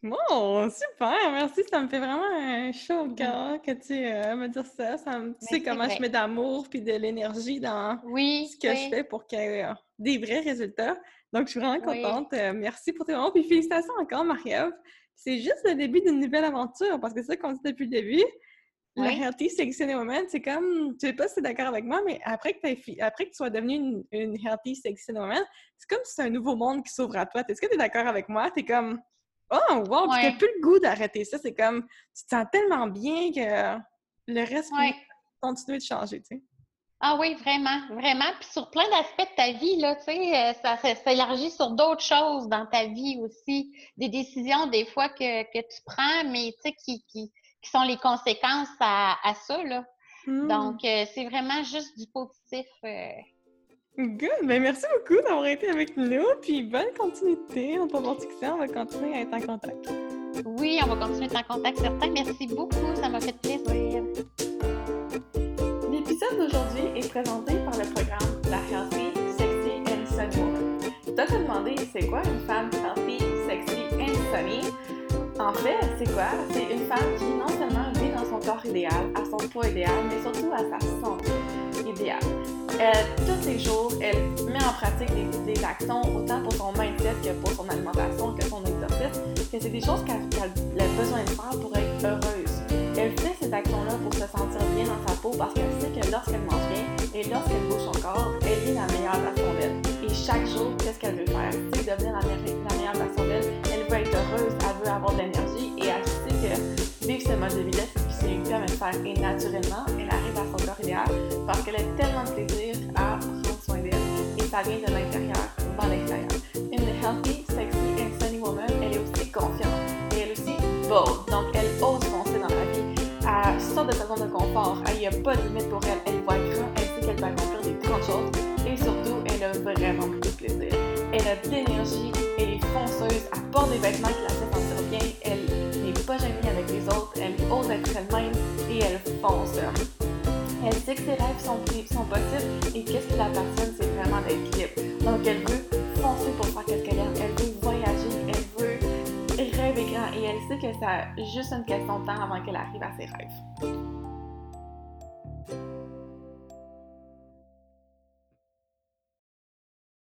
Bon, super, merci. Ça me fait vraiment un chaud au cœur que tu euh, me dises ça. ça me, tu sais comment je mets d'amour puis de l'énergie dans ce que je fais pour qu'il y ait euh, des vrais résultats. Donc, je suis vraiment contente. Euh, merci pour tes mots. Puis félicitations encore, Marie-Ève. C'est juste le début d'une nouvelle aventure parce que c'est ça qu'on dit depuis le début. La Healthy Sexy Woman, c'est comme, je sais pas si tu es d'accord avec moi, mais après que, après que tu sois devenue une, une Healthy Sexy Woman, c'est comme si c'est un nouveau monde qui s'ouvre à toi. Est-ce que tu es d'accord avec moi? Tu es comme, Oh, wow! Tu n'as plus le goût d'arrêter ça. C'est comme, tu te sens tellement bien que le reste ouais. continue de changer, tu sais. Ah oui, vraiment, vraiment. Puis sur plein d'aspects de ta vie, là, tu sais, euh, ça, s'élargit sur d'autres choses dans ta vie aussi. Des décisions, des fois, que, que tu prends, mais tu sais, qui, qui, qui, sont les conséquences à, à ça, là. Hmm. Donc, euh, c'est vraiment juste du positif. Euh, Good! Ben merci beaucoup d'avoir été avec nous, puis bonne continuité en ton On va continuer à être en contact. Oui, on va continuer à être en contact, certain. Merci beaucoup, ça m'a fait plaisir. L'épisode d'aujourd'hui est présenté par le programme La Healthy, Sexy and Sunny Woman. Tu te demandé c'est quoi une femme healthy, sexy and sunny? En fait, c'est quoi? C'est une femme qui non seulement vit dans son corps idéal, à son poids idéal, mais surtout à sa santé idéale. Euh, tous les jours, elle met en pratique des, actions autant pour son mindset que pour son alimentation, que son exercice, que c'est des choses qu'elle a besoin de faire pour être heureuse. Elle fait ces actions-là pour se sentir bien dans sa peau parce qu'elle sait que lorsqu'elle mange bien et lorsqu'elle bouge son corps, elle est la meilleure version d'elle. Et chaque jour, qu'est-ce qu'elle veut faire? C'est devenir la, meilleure version d'elle. Elle elle avoir de l'énergie et elle sait que vivre ce mode de vie-là, c'est lui permet de faire et naturellement, elle arrive à son corps idéal parce qu'elle a tellement de plaisir à prendre soin d'elle et ça vient de l'intérieur vers l'extérieur. Une healthy, sexy and sunny woman, elle est aussi confiante et elle est aussi bold. Donc elle ose foncer dans la vie. Elle sort de sa zone de confort. Il n'y a pas de limite pour elle. Elle voit grand, elle sait qu'elle peut accomplir des grandes choses et surtout, elle a vraiment beaucoup de plaisir. Elle a de l'énergie, elle est fonceuse, elle porte des vêtements qui la font pas gênée avec les autres, elle ose être elle-même et elle fonce. Elle sait que ses rêves sont, sont possibles et qu'est-ce qui l'appartient, c'est vraiment d'être libre. Donc, elle veut foncer pour faire ce qu'elle aime, elle veut voyager, elle veut rêver grand et elle sait que c'est juste une question de temps avant qu'elle arrive à ses rêves.